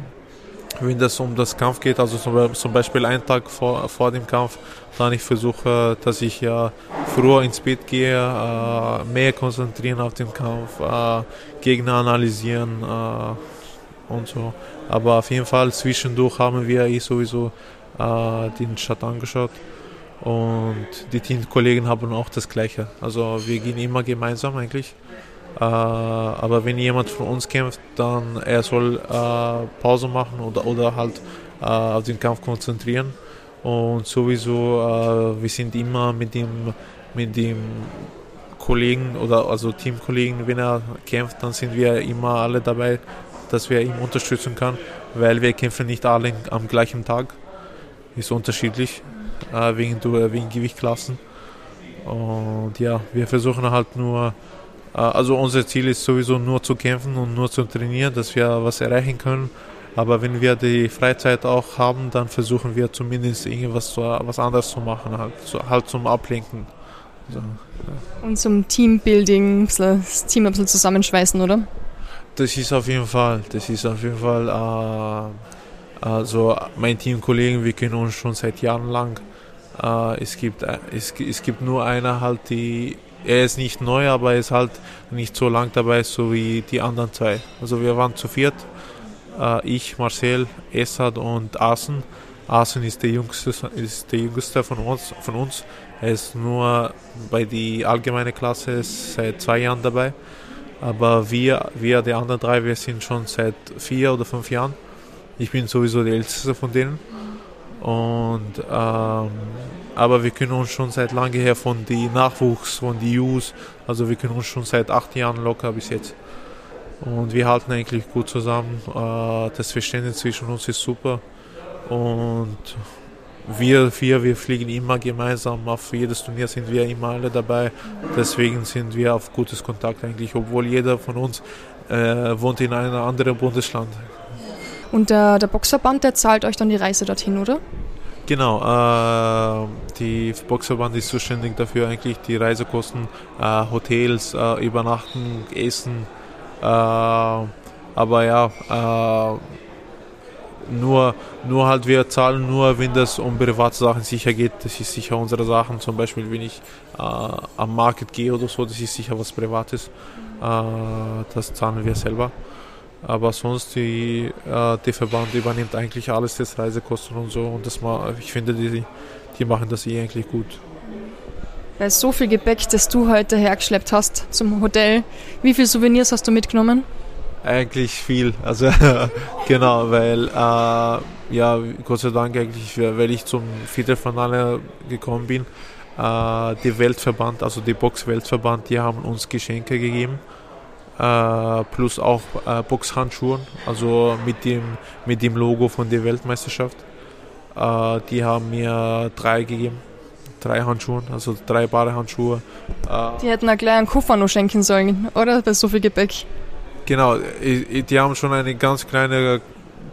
Speaker 2: wenn das um das Kampf geht, also zum Beispiel einen Tag vor, vor dem Kampf, dann ich versuche, dass ich ja früher ins Bett gehe, äh, mehr konzentrieren auf den Kampf, äh, Gegner analysieren äh, und so. Aber auf jeden Fall zwischendurch haben wir eh sowieso äh, den Stadt angeschaut und die Teamkollegen haben auch das Gleiche. Also wir gehen immer gemeinsam eigentlich. Äh, aber wenn jemand von uns kämpft, dann er soll äh, Pause machen oder, oder halt äh, auf den Kampf konzentrieren. Und sowieso, wir sind immer mit dem, mit dem Kollegen oder also Teamkollegen, wenn er kämpft, dann sind wir immer alle dabei, dass wir ihn unterstützen können, weil wir kämpfen nicht alle am gleichen Tag. Ist unterschiedlich wegen, wegen Gewichtklassen. Und ja, wir versuchen halt nur äh, also unser Ziel ist sowieso nur zu kämpfen und nur zu trainieren, dass wir was erreichen können. Aber wenn wir die Freizeit auch haben, dann versuchen wir zumindest irgendwas was anderes zu machen, halt, halt zum Ablenken.
Speaker 1: So, ja. Und zum Teambuilding, das Team ein bisschen zusammenschweißen, oder?
Speaker 2: Das ist auf jeden Fall, das ist auf jeden Fall, äh, also mein Teamkollegen, wir kennen uns schon seit Jahren lang. Äh, es, gibt, äh, es, es gibt nur eine halt, die er ist nicht neu, aber er ist halt nicht so lang dabei, so wie die anderen zwei. Also wir waren zu viert, äh, ich, Marcel, Essad und Asen. Asen ist der jüngste, ist der jüngste von uns, von uns. Er ist nur bei der allgemeinen Klasse seit zwei Jahren dabei. Aber wir, wir, die anderen drei, wir sind schon seit vier oder fünf Jahren. Ich bin sowieso der älteste von denen. Und ähm, aber wir können uns schon seit lange her von die Nachwuchs, von die Youth, also wir können uns schon seit acht Jahren locker bis jetzt. Und wir halten eigentlich gut zusammen. Äh, das Verständnis zwischen uns ist super. Und wir vier, wir fliegen immer gemeinsam. Auf jedes Turnier sind wir immer alle dabei. Deswegen sind wir auf gutes Kontakt eigentlich, obwohl jeder von uns äh, wohnt in einem anderen Bundesland.
Speaker 1: Und der, der Boxverband, der zahlt euch dann die Reise dorthin, oder?
Speaker 2: Genau, äh, die Boxverband ist zuständig dafür, eigentlich die Reisekosten, äh, Hotels, äh, Übernachten, Essen. Äh, aber ja, äh, nur, nur halt wir zahlen nur, wenn das um private Sachen sicher geht. Das ist sicher unsere Sachen. Zum Beispiel, wenn ich äh, am Market gehe oder so, das ist sicher was Privates. das zahlen wir selber. Aber sonst, die, äh, der Verband übernimmt eigentlich alles, das Reisekosten und so. Und das mal, ich finde, die, die machen das eh eigentlich gut.
Speaker 1: Bei so viel Gepäck, das du heute hergeschleppt hast zum Hotel, wie viele Souvenirs hast du mitgenommen?
Speaker 2: Eigentlich viel, also genau, weil äh, ja, Gott sei Dank eigentlich, weil ich zum Viertelfinale gekommen bin, äh, die Weltverband, also die Box-Weltverband, die haben uns Geschenke gegeben äh, plus auch äh, Boxhandschuhe, also mit dem, mit dem Logo von der Weltmeisterschaft. Äh, die haben mir drei gegeben, drei Handschuhe, also drei Paare Handschuhe.
Speaker 1: Äh, die hätten auch gleich einen Koffer noch schenken sollen, oder? Bei so viel Gepäck.
Speaker 2: Genau, die haben schon eine ganz kleine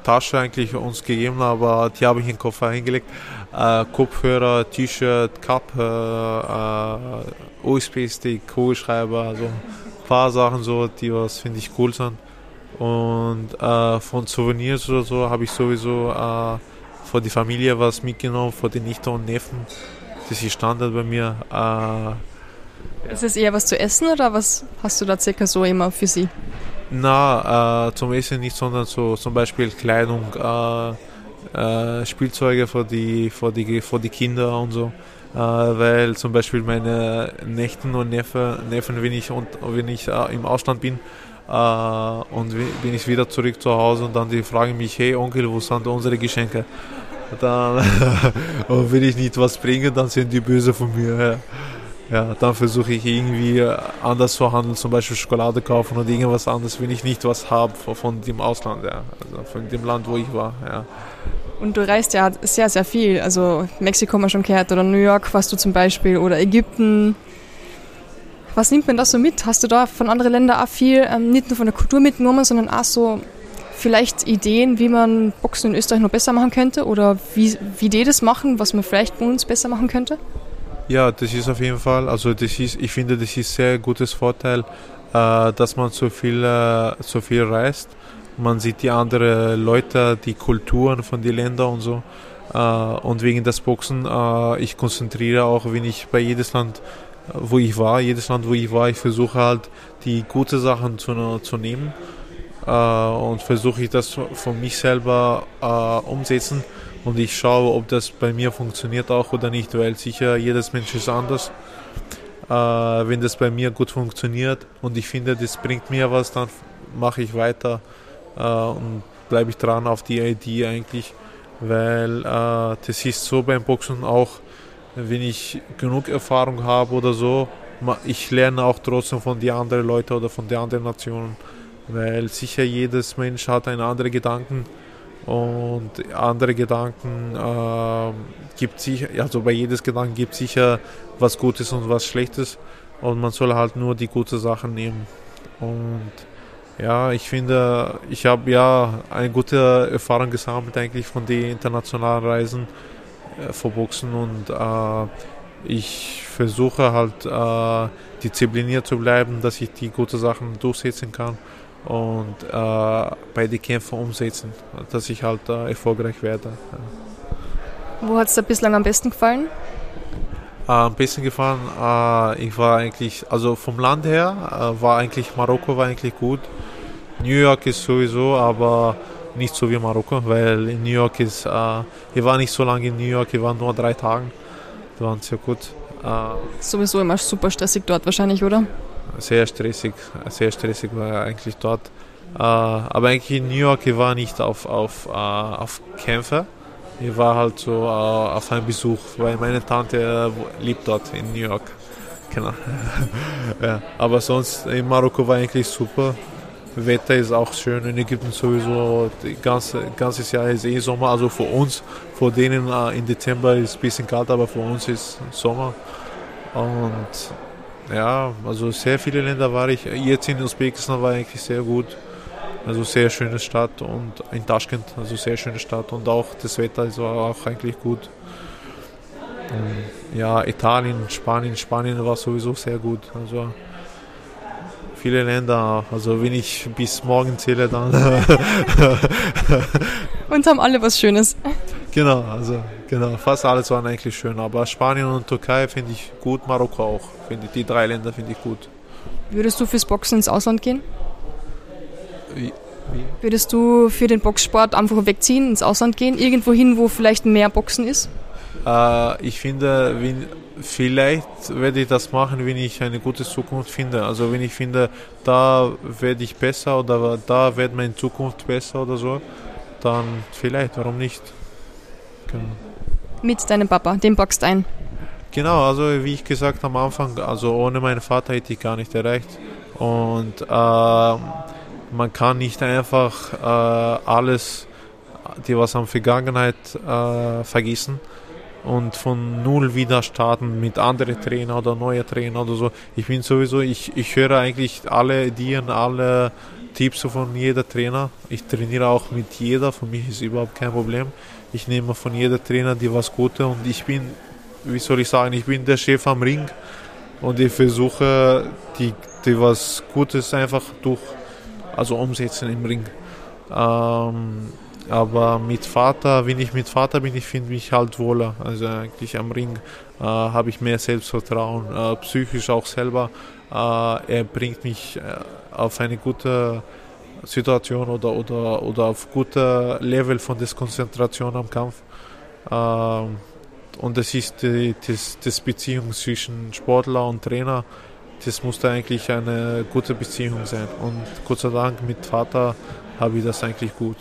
Speaker 2: Tasche eigentlich uns gegeben, aber die habe ich in den Koffer hingelegt. Äh, Kopfhörer, T-Shirt, Cup, äh, äh USB-Stick, Kugelschreiber, also paar Sachen so, die was finde ich cool sind. Und äh, von Souvenirs oder so habe ich sowieso äh, für die Familie was mitgenommen, für die Nichte und Neffen. Das ist Standard bei mir. Äh.
Speaker 1: Ist es eher was zu essen oder was hast du da circa so immer für sie?
Speaker 2: Na, äh, zum Essen nicht, sondern so zum Beispiel Kleidung, äh, äh, Spielzeuge für die, für, die, für die Kinder und so. Äh, weil zum Beispiel meine Nächten und Neffen, Neffen wenn ich, und, wenn ich äh, im Ausland bin äh, und bin ich wieder zurück zu Hause und dann die fragen mich, hey Onkel, wo sind unsere Geschenke? Dann, und wenn ich nicht was bringe, dann sind die böse von mir. ja, dann versuche ich irgendwie anders zu handeln, zum Beispiel Schokolade kaufen oder irgendwas anderes, wenn ich nicht was habe von dem Ausland, ja, also von dem Land, wo ich war, ja.
Speaker 1: Und du reist ja sehr, sehr viel. Also Mexiko haben wir schon gehört oder New York warst du zum Beispiel oder Ägypten. Was nimmt man da so mit? Hast du da von anderen Ländern auch viel, ähm, nicht nur von der Kultur mitgenommen, sondern auch so vielleicht Ideen, wie man Boxen in Österreich noch besser machen könnte oder wie, wie die das machen, was man vielleicht bei uns besser machen könnte?
Speaker 2: Ja, das ist auf jeden Fall, also das ist, ich finde, das ist sehr gutes Vorteil, äh, dass man so viel, äh, so viel reist. Man sieht die anderen Leute, die Kulturen von den Ländern und so. Äh, und wegen des Boxen, äh, ich konzentriere auch, wenn ich bei jedes Land, wo ich war, jedes Land, wo ich war, ich versuche halt die guten Sachen zu, zu nehmen. Äh, und versuche ich das von mich selber umsetzen und ich schaue, ob das bei mir funktioniert auch oder nicht, weil sicher jedes Mensch ist anders. wenn das bei mir gut funktioniert und ich finde, das bringt mir was, dann mache ich weiter äh, und bleibe ich dran auf die Idee eigentlich, weil äh, das ist so beim Boxen auch, wenn ich genug Erfahrung habe oder so, ich lerne auch trotzdem von den anderen Leuten oder von den anderen Nationen, weil sicher jedes Mensch hat einen anderen Gedanken und andere Gedanken äh, gibt sicher, also bei jedes Gedanken gibt sicher was Gutes und was Schlechtes. Und man soll halt nur die guten Sachen nehmen. Und ja, ich finde, ich habe ja eine gute Erfahrung gesammelt eigentlich von den internationalen Reisen äh, vor Boxen. Und äh, ich versuche halt äh, diszipliniert zu bleiben, dass ich die guten Sachen durchsetzen kann und äh, bei den Kämpfen umsetzen, dass ich halt äh, erfolgreich werde. Ja.
Speaker 1: Wo hat es dir bislang am besten gefallen?
Speaker 2: Äh, am besten gefallen, äh, ich war eigentlich, also vom Land her, äh, war eigentlich Marokko war eigentlich gut. New York ist sowieso, aber nicht so wie Marokko, weil in New York ist, äh, ich war nicht so lange in New York, ich war nur drei Tage. Die waren sehr gut.
Speaker 1: Sowieso immer super stressig dort wahrscheinlich, oder?
Speaker 2: Sehr stressig, sehr stressig war eigentlich dort. Äh, aber eigentlich in New York, ich war nicht auf, auf, äh, auf Kämpfe. Ich war halt so äh, auf einem Besuch, weil meine Tante lebt dort in New York. Genau. ja, aber sonst in Marokko war eigentlich super. Wetter ist auch schön in Ägypten sowieso. Ganze, ganzes Jahr ist eh Sommer. Also für uns, vor denen äh, im Dezember ist es ein bisschen kalt, aber für uns ist Sommer. Und ja, also sehr viele Länder war ich. Jetzt in Usbekistan war eigentlich sehr gut. Also sehr schöne Stadt und in Taschkent, also sehr schöne Stadt und auch das Wetter ist auch eigentlich gut. Und ja, Italien, Spanien, Spanien war sowieso sehr gut. Also viele Länder. Also wenn ich bis morgen zähle, dann.
Speaker 1: und haben alle was Schönes.
Speaker 2: Genau, also genau, fast alles waren eigentlich schön. Aber Spanien und Türkei finde ich gut, Marokko auch. Finde die drei Länder finde ich gut.
Speaker 1: Würdest du fürs Boxen ins Ausland gehen? Wie? Wie? Würdest du für den Boxsport einfach wegziehen, ins Ausland gehen, irgendwo hin, wo vielleicht mehr Boxen ist?
Speaker 2: Äh, ich finde, wenn, vielleicht werde ich das machen, wenn ich eine gute Zukunft finde. Also wenn ich finde, da werde ich besser oder da wird meine Zukunft besser oder so, dann vielleicht, warum nicht?
Speaker 1: Genau. Mit deinem Papa, den boxt ein.
Speaker 2: Genau, also wie ich gesagt am Anfang, also ohne meinen Vater hätte ich gar nicht erreicht. Und äh, man kann nicht einfach äh, alles, die was an Vergangenheit äh, vergessen und von null wieder starten mit anderen Trainer oder neuen Trainer oder so. Ich bin sowieso, ich, ich höre eigentlich alle Ideen, alle Tipps von jeder Trainer. Ich trainiere auch mit jeder, für mich ist überhaupt kein Problem. Ich nehme von jeder Trainer die was Gute und ich bin, wie soll ich sagen, ich bin der Chef am Ring und ich versuche die, die was Gutes einfach durch, also umsetzen im Ring. Ähm, aber mit Vater, wenn ich mit Vater bin, ich finde mich halt wohler. Also eigentlich am Ring äh, habe ich mehr Selbstvertrauen, äh, psychisch auch selber. Äh, er bringt mich äh, auf eine gute Situation oder, oder, oder auf gute Level von der Konzentration am Kampf. Ähm, und das ist die das, das Beziehung zwischen Sportler und Trainer. Das musste eigentlich eine gute Beziehung sein. Und Gott sei Dank mit Vater habe ich das eigentlich gut.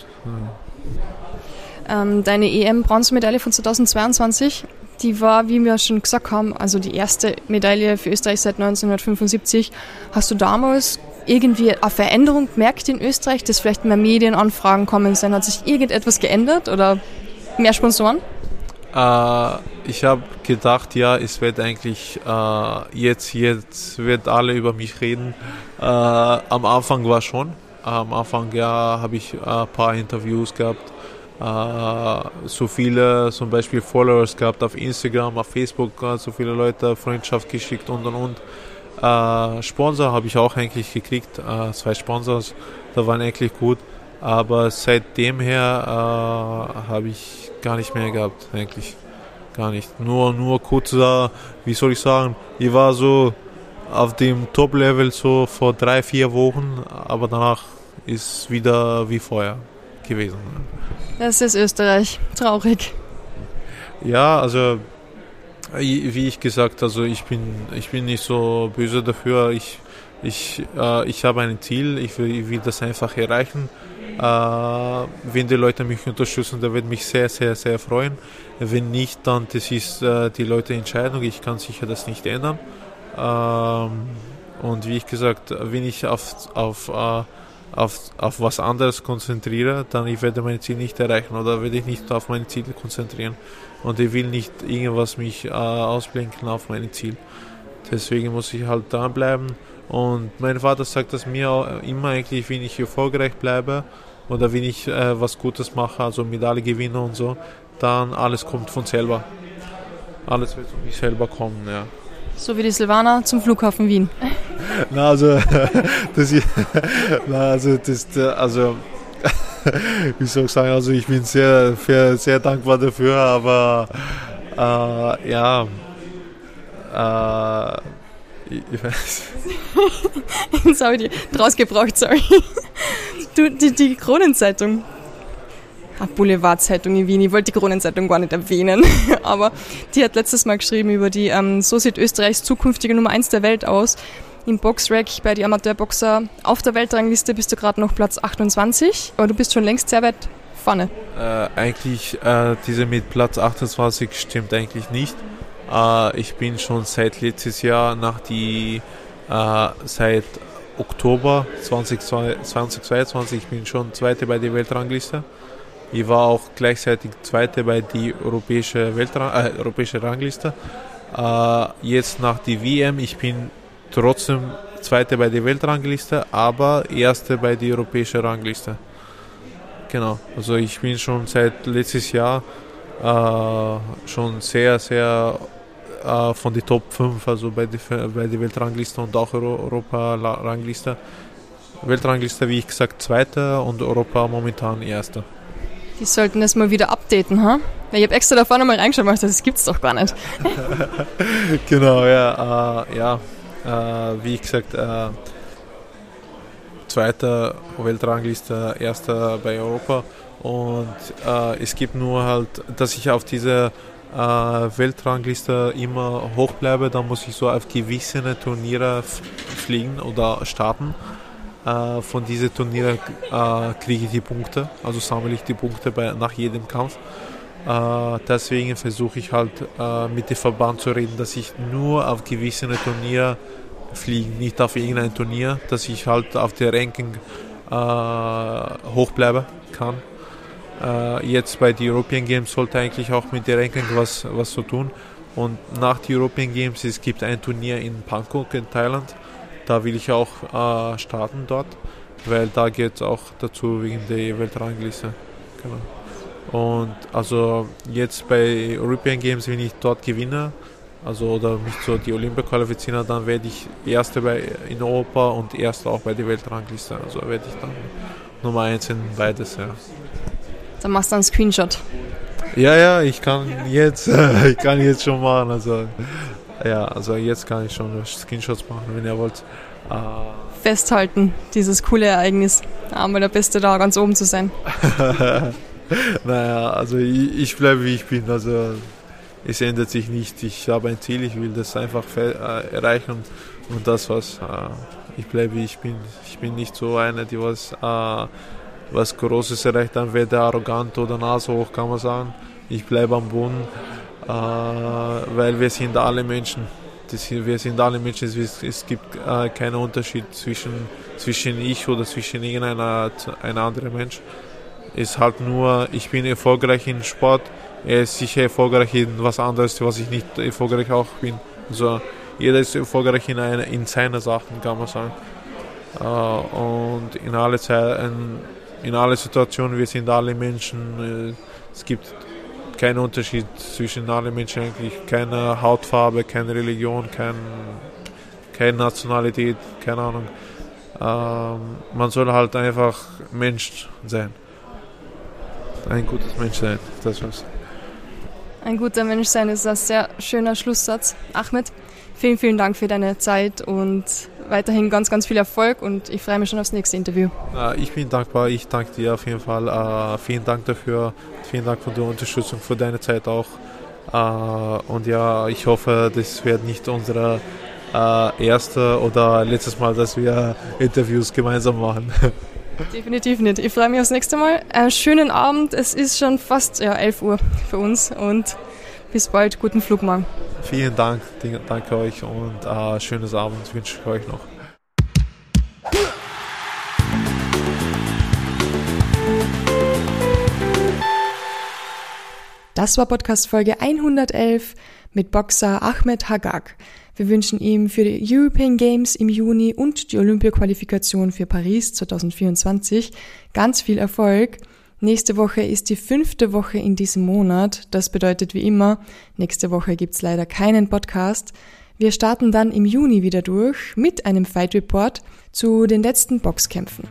Speaker 1: Ähm, deine EM-Bronzemedaille von 2022, die war, wie wir schon gesagt haben, also die erste Medaille für Österreich seit 1975. Hast du damals irgendwie eine Veränderung gemerkt in Österreich, dass vielleicht mehr Medienanfragen kommen sind? Hat sich irgendetwas geändert oder mehr Sponsoren?
Speaker 2: Äh, ich habe gedacht, ja, es wird eigentlich äh, jetzt, jetzt wird alle über mich reden. Äh, am Anfang war schon. Am Anfang ja habe ich ein paar Interviews gehabt. Uh, so viele zum Beispiel Followers gehabt auf Instagram, auf Facebook, so viele Leute Freundschaft geschickt und und und. Uh, Sponsor habe ich auch eigentlich gekriegt, uh, zwei Sponsors, da waren eigentlich gut. Aber seitdem her habe ich gar nicht mehr gehabt, eigentlich. Gar nicht. Nur, nur kurz da, wie soll ich sagen, ich war so auf dem Top-Level so vor drei, vier Wochen, aber danach ist wieder wie vorher gewesen.
Speaker 1: Das ist Österreich. Traurig.
Speaker 2: Ja, also wie ich gesagt, also ich bin, ich bin nicht so böse dafür. Ich, ich, äh, ich habe ein Ziel, ich will, ich will das einfach erreichen. Äh, wenn die Leute mich unterstützen, da wird mich sehr, sehr, sehr freuen. Wenn nicht, dann das ist äh, die Leute Entscheidung. Ich kann sicher das nicht ändern. Ähm, und wie ich gesagt, wenn ich auf, auf, äh, auf, auf was anderes konzentriere, dann ich werde mein Ziel nicht erreichen oder werde ich nicht auf meine Ziele konzentrieren. Und ich will nicht irgendwas mich äh, ausblinken auf mein Ziel. Deswegen muss ich halt dranbleiben. Und mein Vater sagt das mir immer eigentlich, wenn ich erfolgreich bleibe oder wenn ich äh, was Gutes mache, also Medaille gewinne und so, dann alles kommt von selber. Alles wird von mich selber kommen, ja.
Speaker 1: So wie die Silvaner zum Flughafen Wien.
Speaker 2: Na, also, das, na, also, das, also, wie soll ich sagen, also ich bin sehr, sehr, sehr dankbar dafür, aber äh, ja, äh, ich weiß.
Speaker 1: Jetzt habe ich die draus gebraucht, sorry. Du, die, die Kronenzeitung. Boulevardzeitung in Wien. Ich wollte die Kronenzeitung gar nicht erwähnen. Aber die hat letztes Mal geschrieben über die, ähm, so sieht Österreichs zukünftige Nummer 1 der Welt aus. Im Boxrack bei den Amateurboxer auf der Weltrangliste bist du gerade noch Platz 28, aber du bist schon längst sehr weit vorne.
Speaker 2: Äh, eigentlich, äh, diese mit Platz 28 stimmt eigentlich nicht. Äh, ich bin schon seit letztes Jahr nach die, äh, seit Oktober 2022, ich bin schon Zweite bei der Weltrangliste. Ich war auch gleichzeitig Zweite bei der europäischen Weltrang, äh, europäische Rangliste. Äh, jetzt nach der WM, ich bin trotzdem Zweite bei der Weltrangliste, aber Erste bei der europäischen Rangliste. Genau, also ich bin schon seit letztes Jahr äh, schon sehr, sehr äh, von den Top 5, also bei der, bei der Weltrangliste und auch Europa-Rangliste. Weltrangliste, wie ich gesagt, zweiter und Europa momentan erster.
Speaker 1: Die sollten das mal wieder updaten, ha? Ich habe extra da vorne mal reingeschaut, das gibt's doch gar nicht.
Speaker 2: genau, ja, äh, ja, äh, wie gesagt, äh, zweiter Weltrangliste, erster bei Europa und äh, es gibt nur halt, dass ich auf diese äh, Weltrangliste immer hoch bleibe, dann muss ich so auf gewisse Turniere fliegen oder starten. Äh, von diesen Turnieren äh, kriege ich die Punkte, also sammle ich die Punkte bei, nach jedem Kampf. Äh, deswegen versuche ich halt äh, mit dem Verband zu reden, dass ich nur auf gewisse Turniere fliege, nicht auf irgendein Turnier, dass ich halt auf der Ranking äh, hoch bleiben kann. Äh, jetzt bei den European Games sollte eigentlich auch mit der Ranking was, was zu tun. Und nach den European Games, es gibt ein Turnier in Bangkok in Thailand. Da will ich auch äh, starten dort, weil da geht es auch dazu wegen der Weltrangliste. Genau. Und also jetzt bei European Games, wenn ich dort gewinne, also oder mich zu die Olympia qualifiziere, dann werde ich Erste bei, in Europa und Erster auch bei der Weltrangliste. Also werde ich dann Nummer eins in beides, ja.
Speaker 1: Dann machst du einen Screenshot.
Speaker 2: Ja, ja, ich kann jetzt, ich kann jetzt schon machen. Also, ja, also jetzt kann ich schon Screenshots machen, wenn ihr wollt.
Speaker 1: Äh, Festhalten, dieses coole Ereignis. Einmal der Beste da, ganz oben zu sein.
Speaker 2: naja, also ich, ich bleibe wie ich bin. Also es ändert sich nicht. Ich habe ein Ziel, ich will das einfach äh, erreichen und, und das was. Äh, ich bleibe wie ich bin. Ich bin nicht so einer, die was äh, was Großes erreicht, dann wird er arrogant oder Nase hoch, kann man sagen. Ich bleibe am Boden. Äh, weil wir sind alle Menschen. wir sind alle Menschen. Es, gibt keinen Unterschied zwischen, zwischen ich oder zwischen irgendeiner ein anderer Mensch. Es ist halt nur, ich bin erfolgreich im Sport, er ist sicher erfolgreich in was anderes, was ich nicht erfolgreich auch bin. Also jeder ist erfolgreich in, eine, in seiner Sachen, kann man sagen. Äh, und in alle, in, in alle Situationen, wir sind alle Menschen. Äh, es gibt keinen Unterschied zwischen allen Menschen eigentlich. Keine Hautfarbe, keine Religion, kein, keine Nationalität, keine Ahnung. Ähm, man soll halt einfach Mensch sein. Ein gutes Mensch sein, das war's.
Speaker 1: Ein guter Mensch sein ist ein sehr schöner Schlusssatz. Ahmed, vielen, vielen Dank für deine Zeit und weiterhin ganz, ganz viel Erfolg und ich freue mich schon aufs nächste Interview.
Speaker 2: Ich bin dankbar, ich danke dir auf jeden Fall. Äh, vielen Dank dafür, vielen Dank für die Unterstützung, für deine Zeit auch. Äh, und ja, ich hoffe, das wird nicht unsere äh, erste oder letztes Mal, dass wir Interviews gemeinsam machen.
Speaker 1: Definitiv nicht. Ich freue mich aufs nächste Mal. Einen schönen Abend. Es ist schon fast ja, 11 Uhr für uns und bis bald. Guten Flug morgen.
Speaker 2: Vielen Dank. Danke euch und äh, schönes Abend wünsche ich euch noch.
Speaker 1: Das war Podcast Folge 111 mit Boxer Ahmed Hagag. Wir wünschen ihm für die European Games im Juni und die Olympia-Qualifikation für Paris 2024 ganz viel Erfolg. Nächste Woche ist die fünfte Woche in diesem Monat. Das bedeutet wie immer, nächste Woche gibt's leider keinen Podcast. Wir starten dann im Juni wieder durch mit einem Fight Report zu den letzten Boxkämpfen.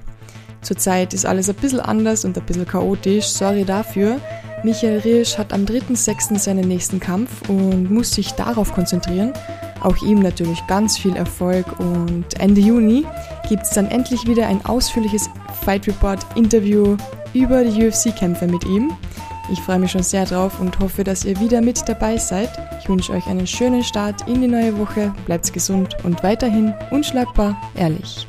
Speaker 1: Zurzeit ist alles ein bisschen anders und ein bisschen chaotisch, sorry dafür. Michael Riesch hat am 3.6. seinen nächsten Kampf und muss sich darauf konzentrieren. Auch ihm natürlich ganz viel Erfolg und Ende Juni gibt es dann endlich wieder ein ausführliches Fight Report Interview über die UFC-Kämpfe mit ihm. Ich freue mich schon sehr drauf und hoffe, dass ihr wieder mit dabei seid. Ich wünsche euch einen schönen Start in die neue Woche, bleibt gesund und weiterhin unschlagbar ehrlich.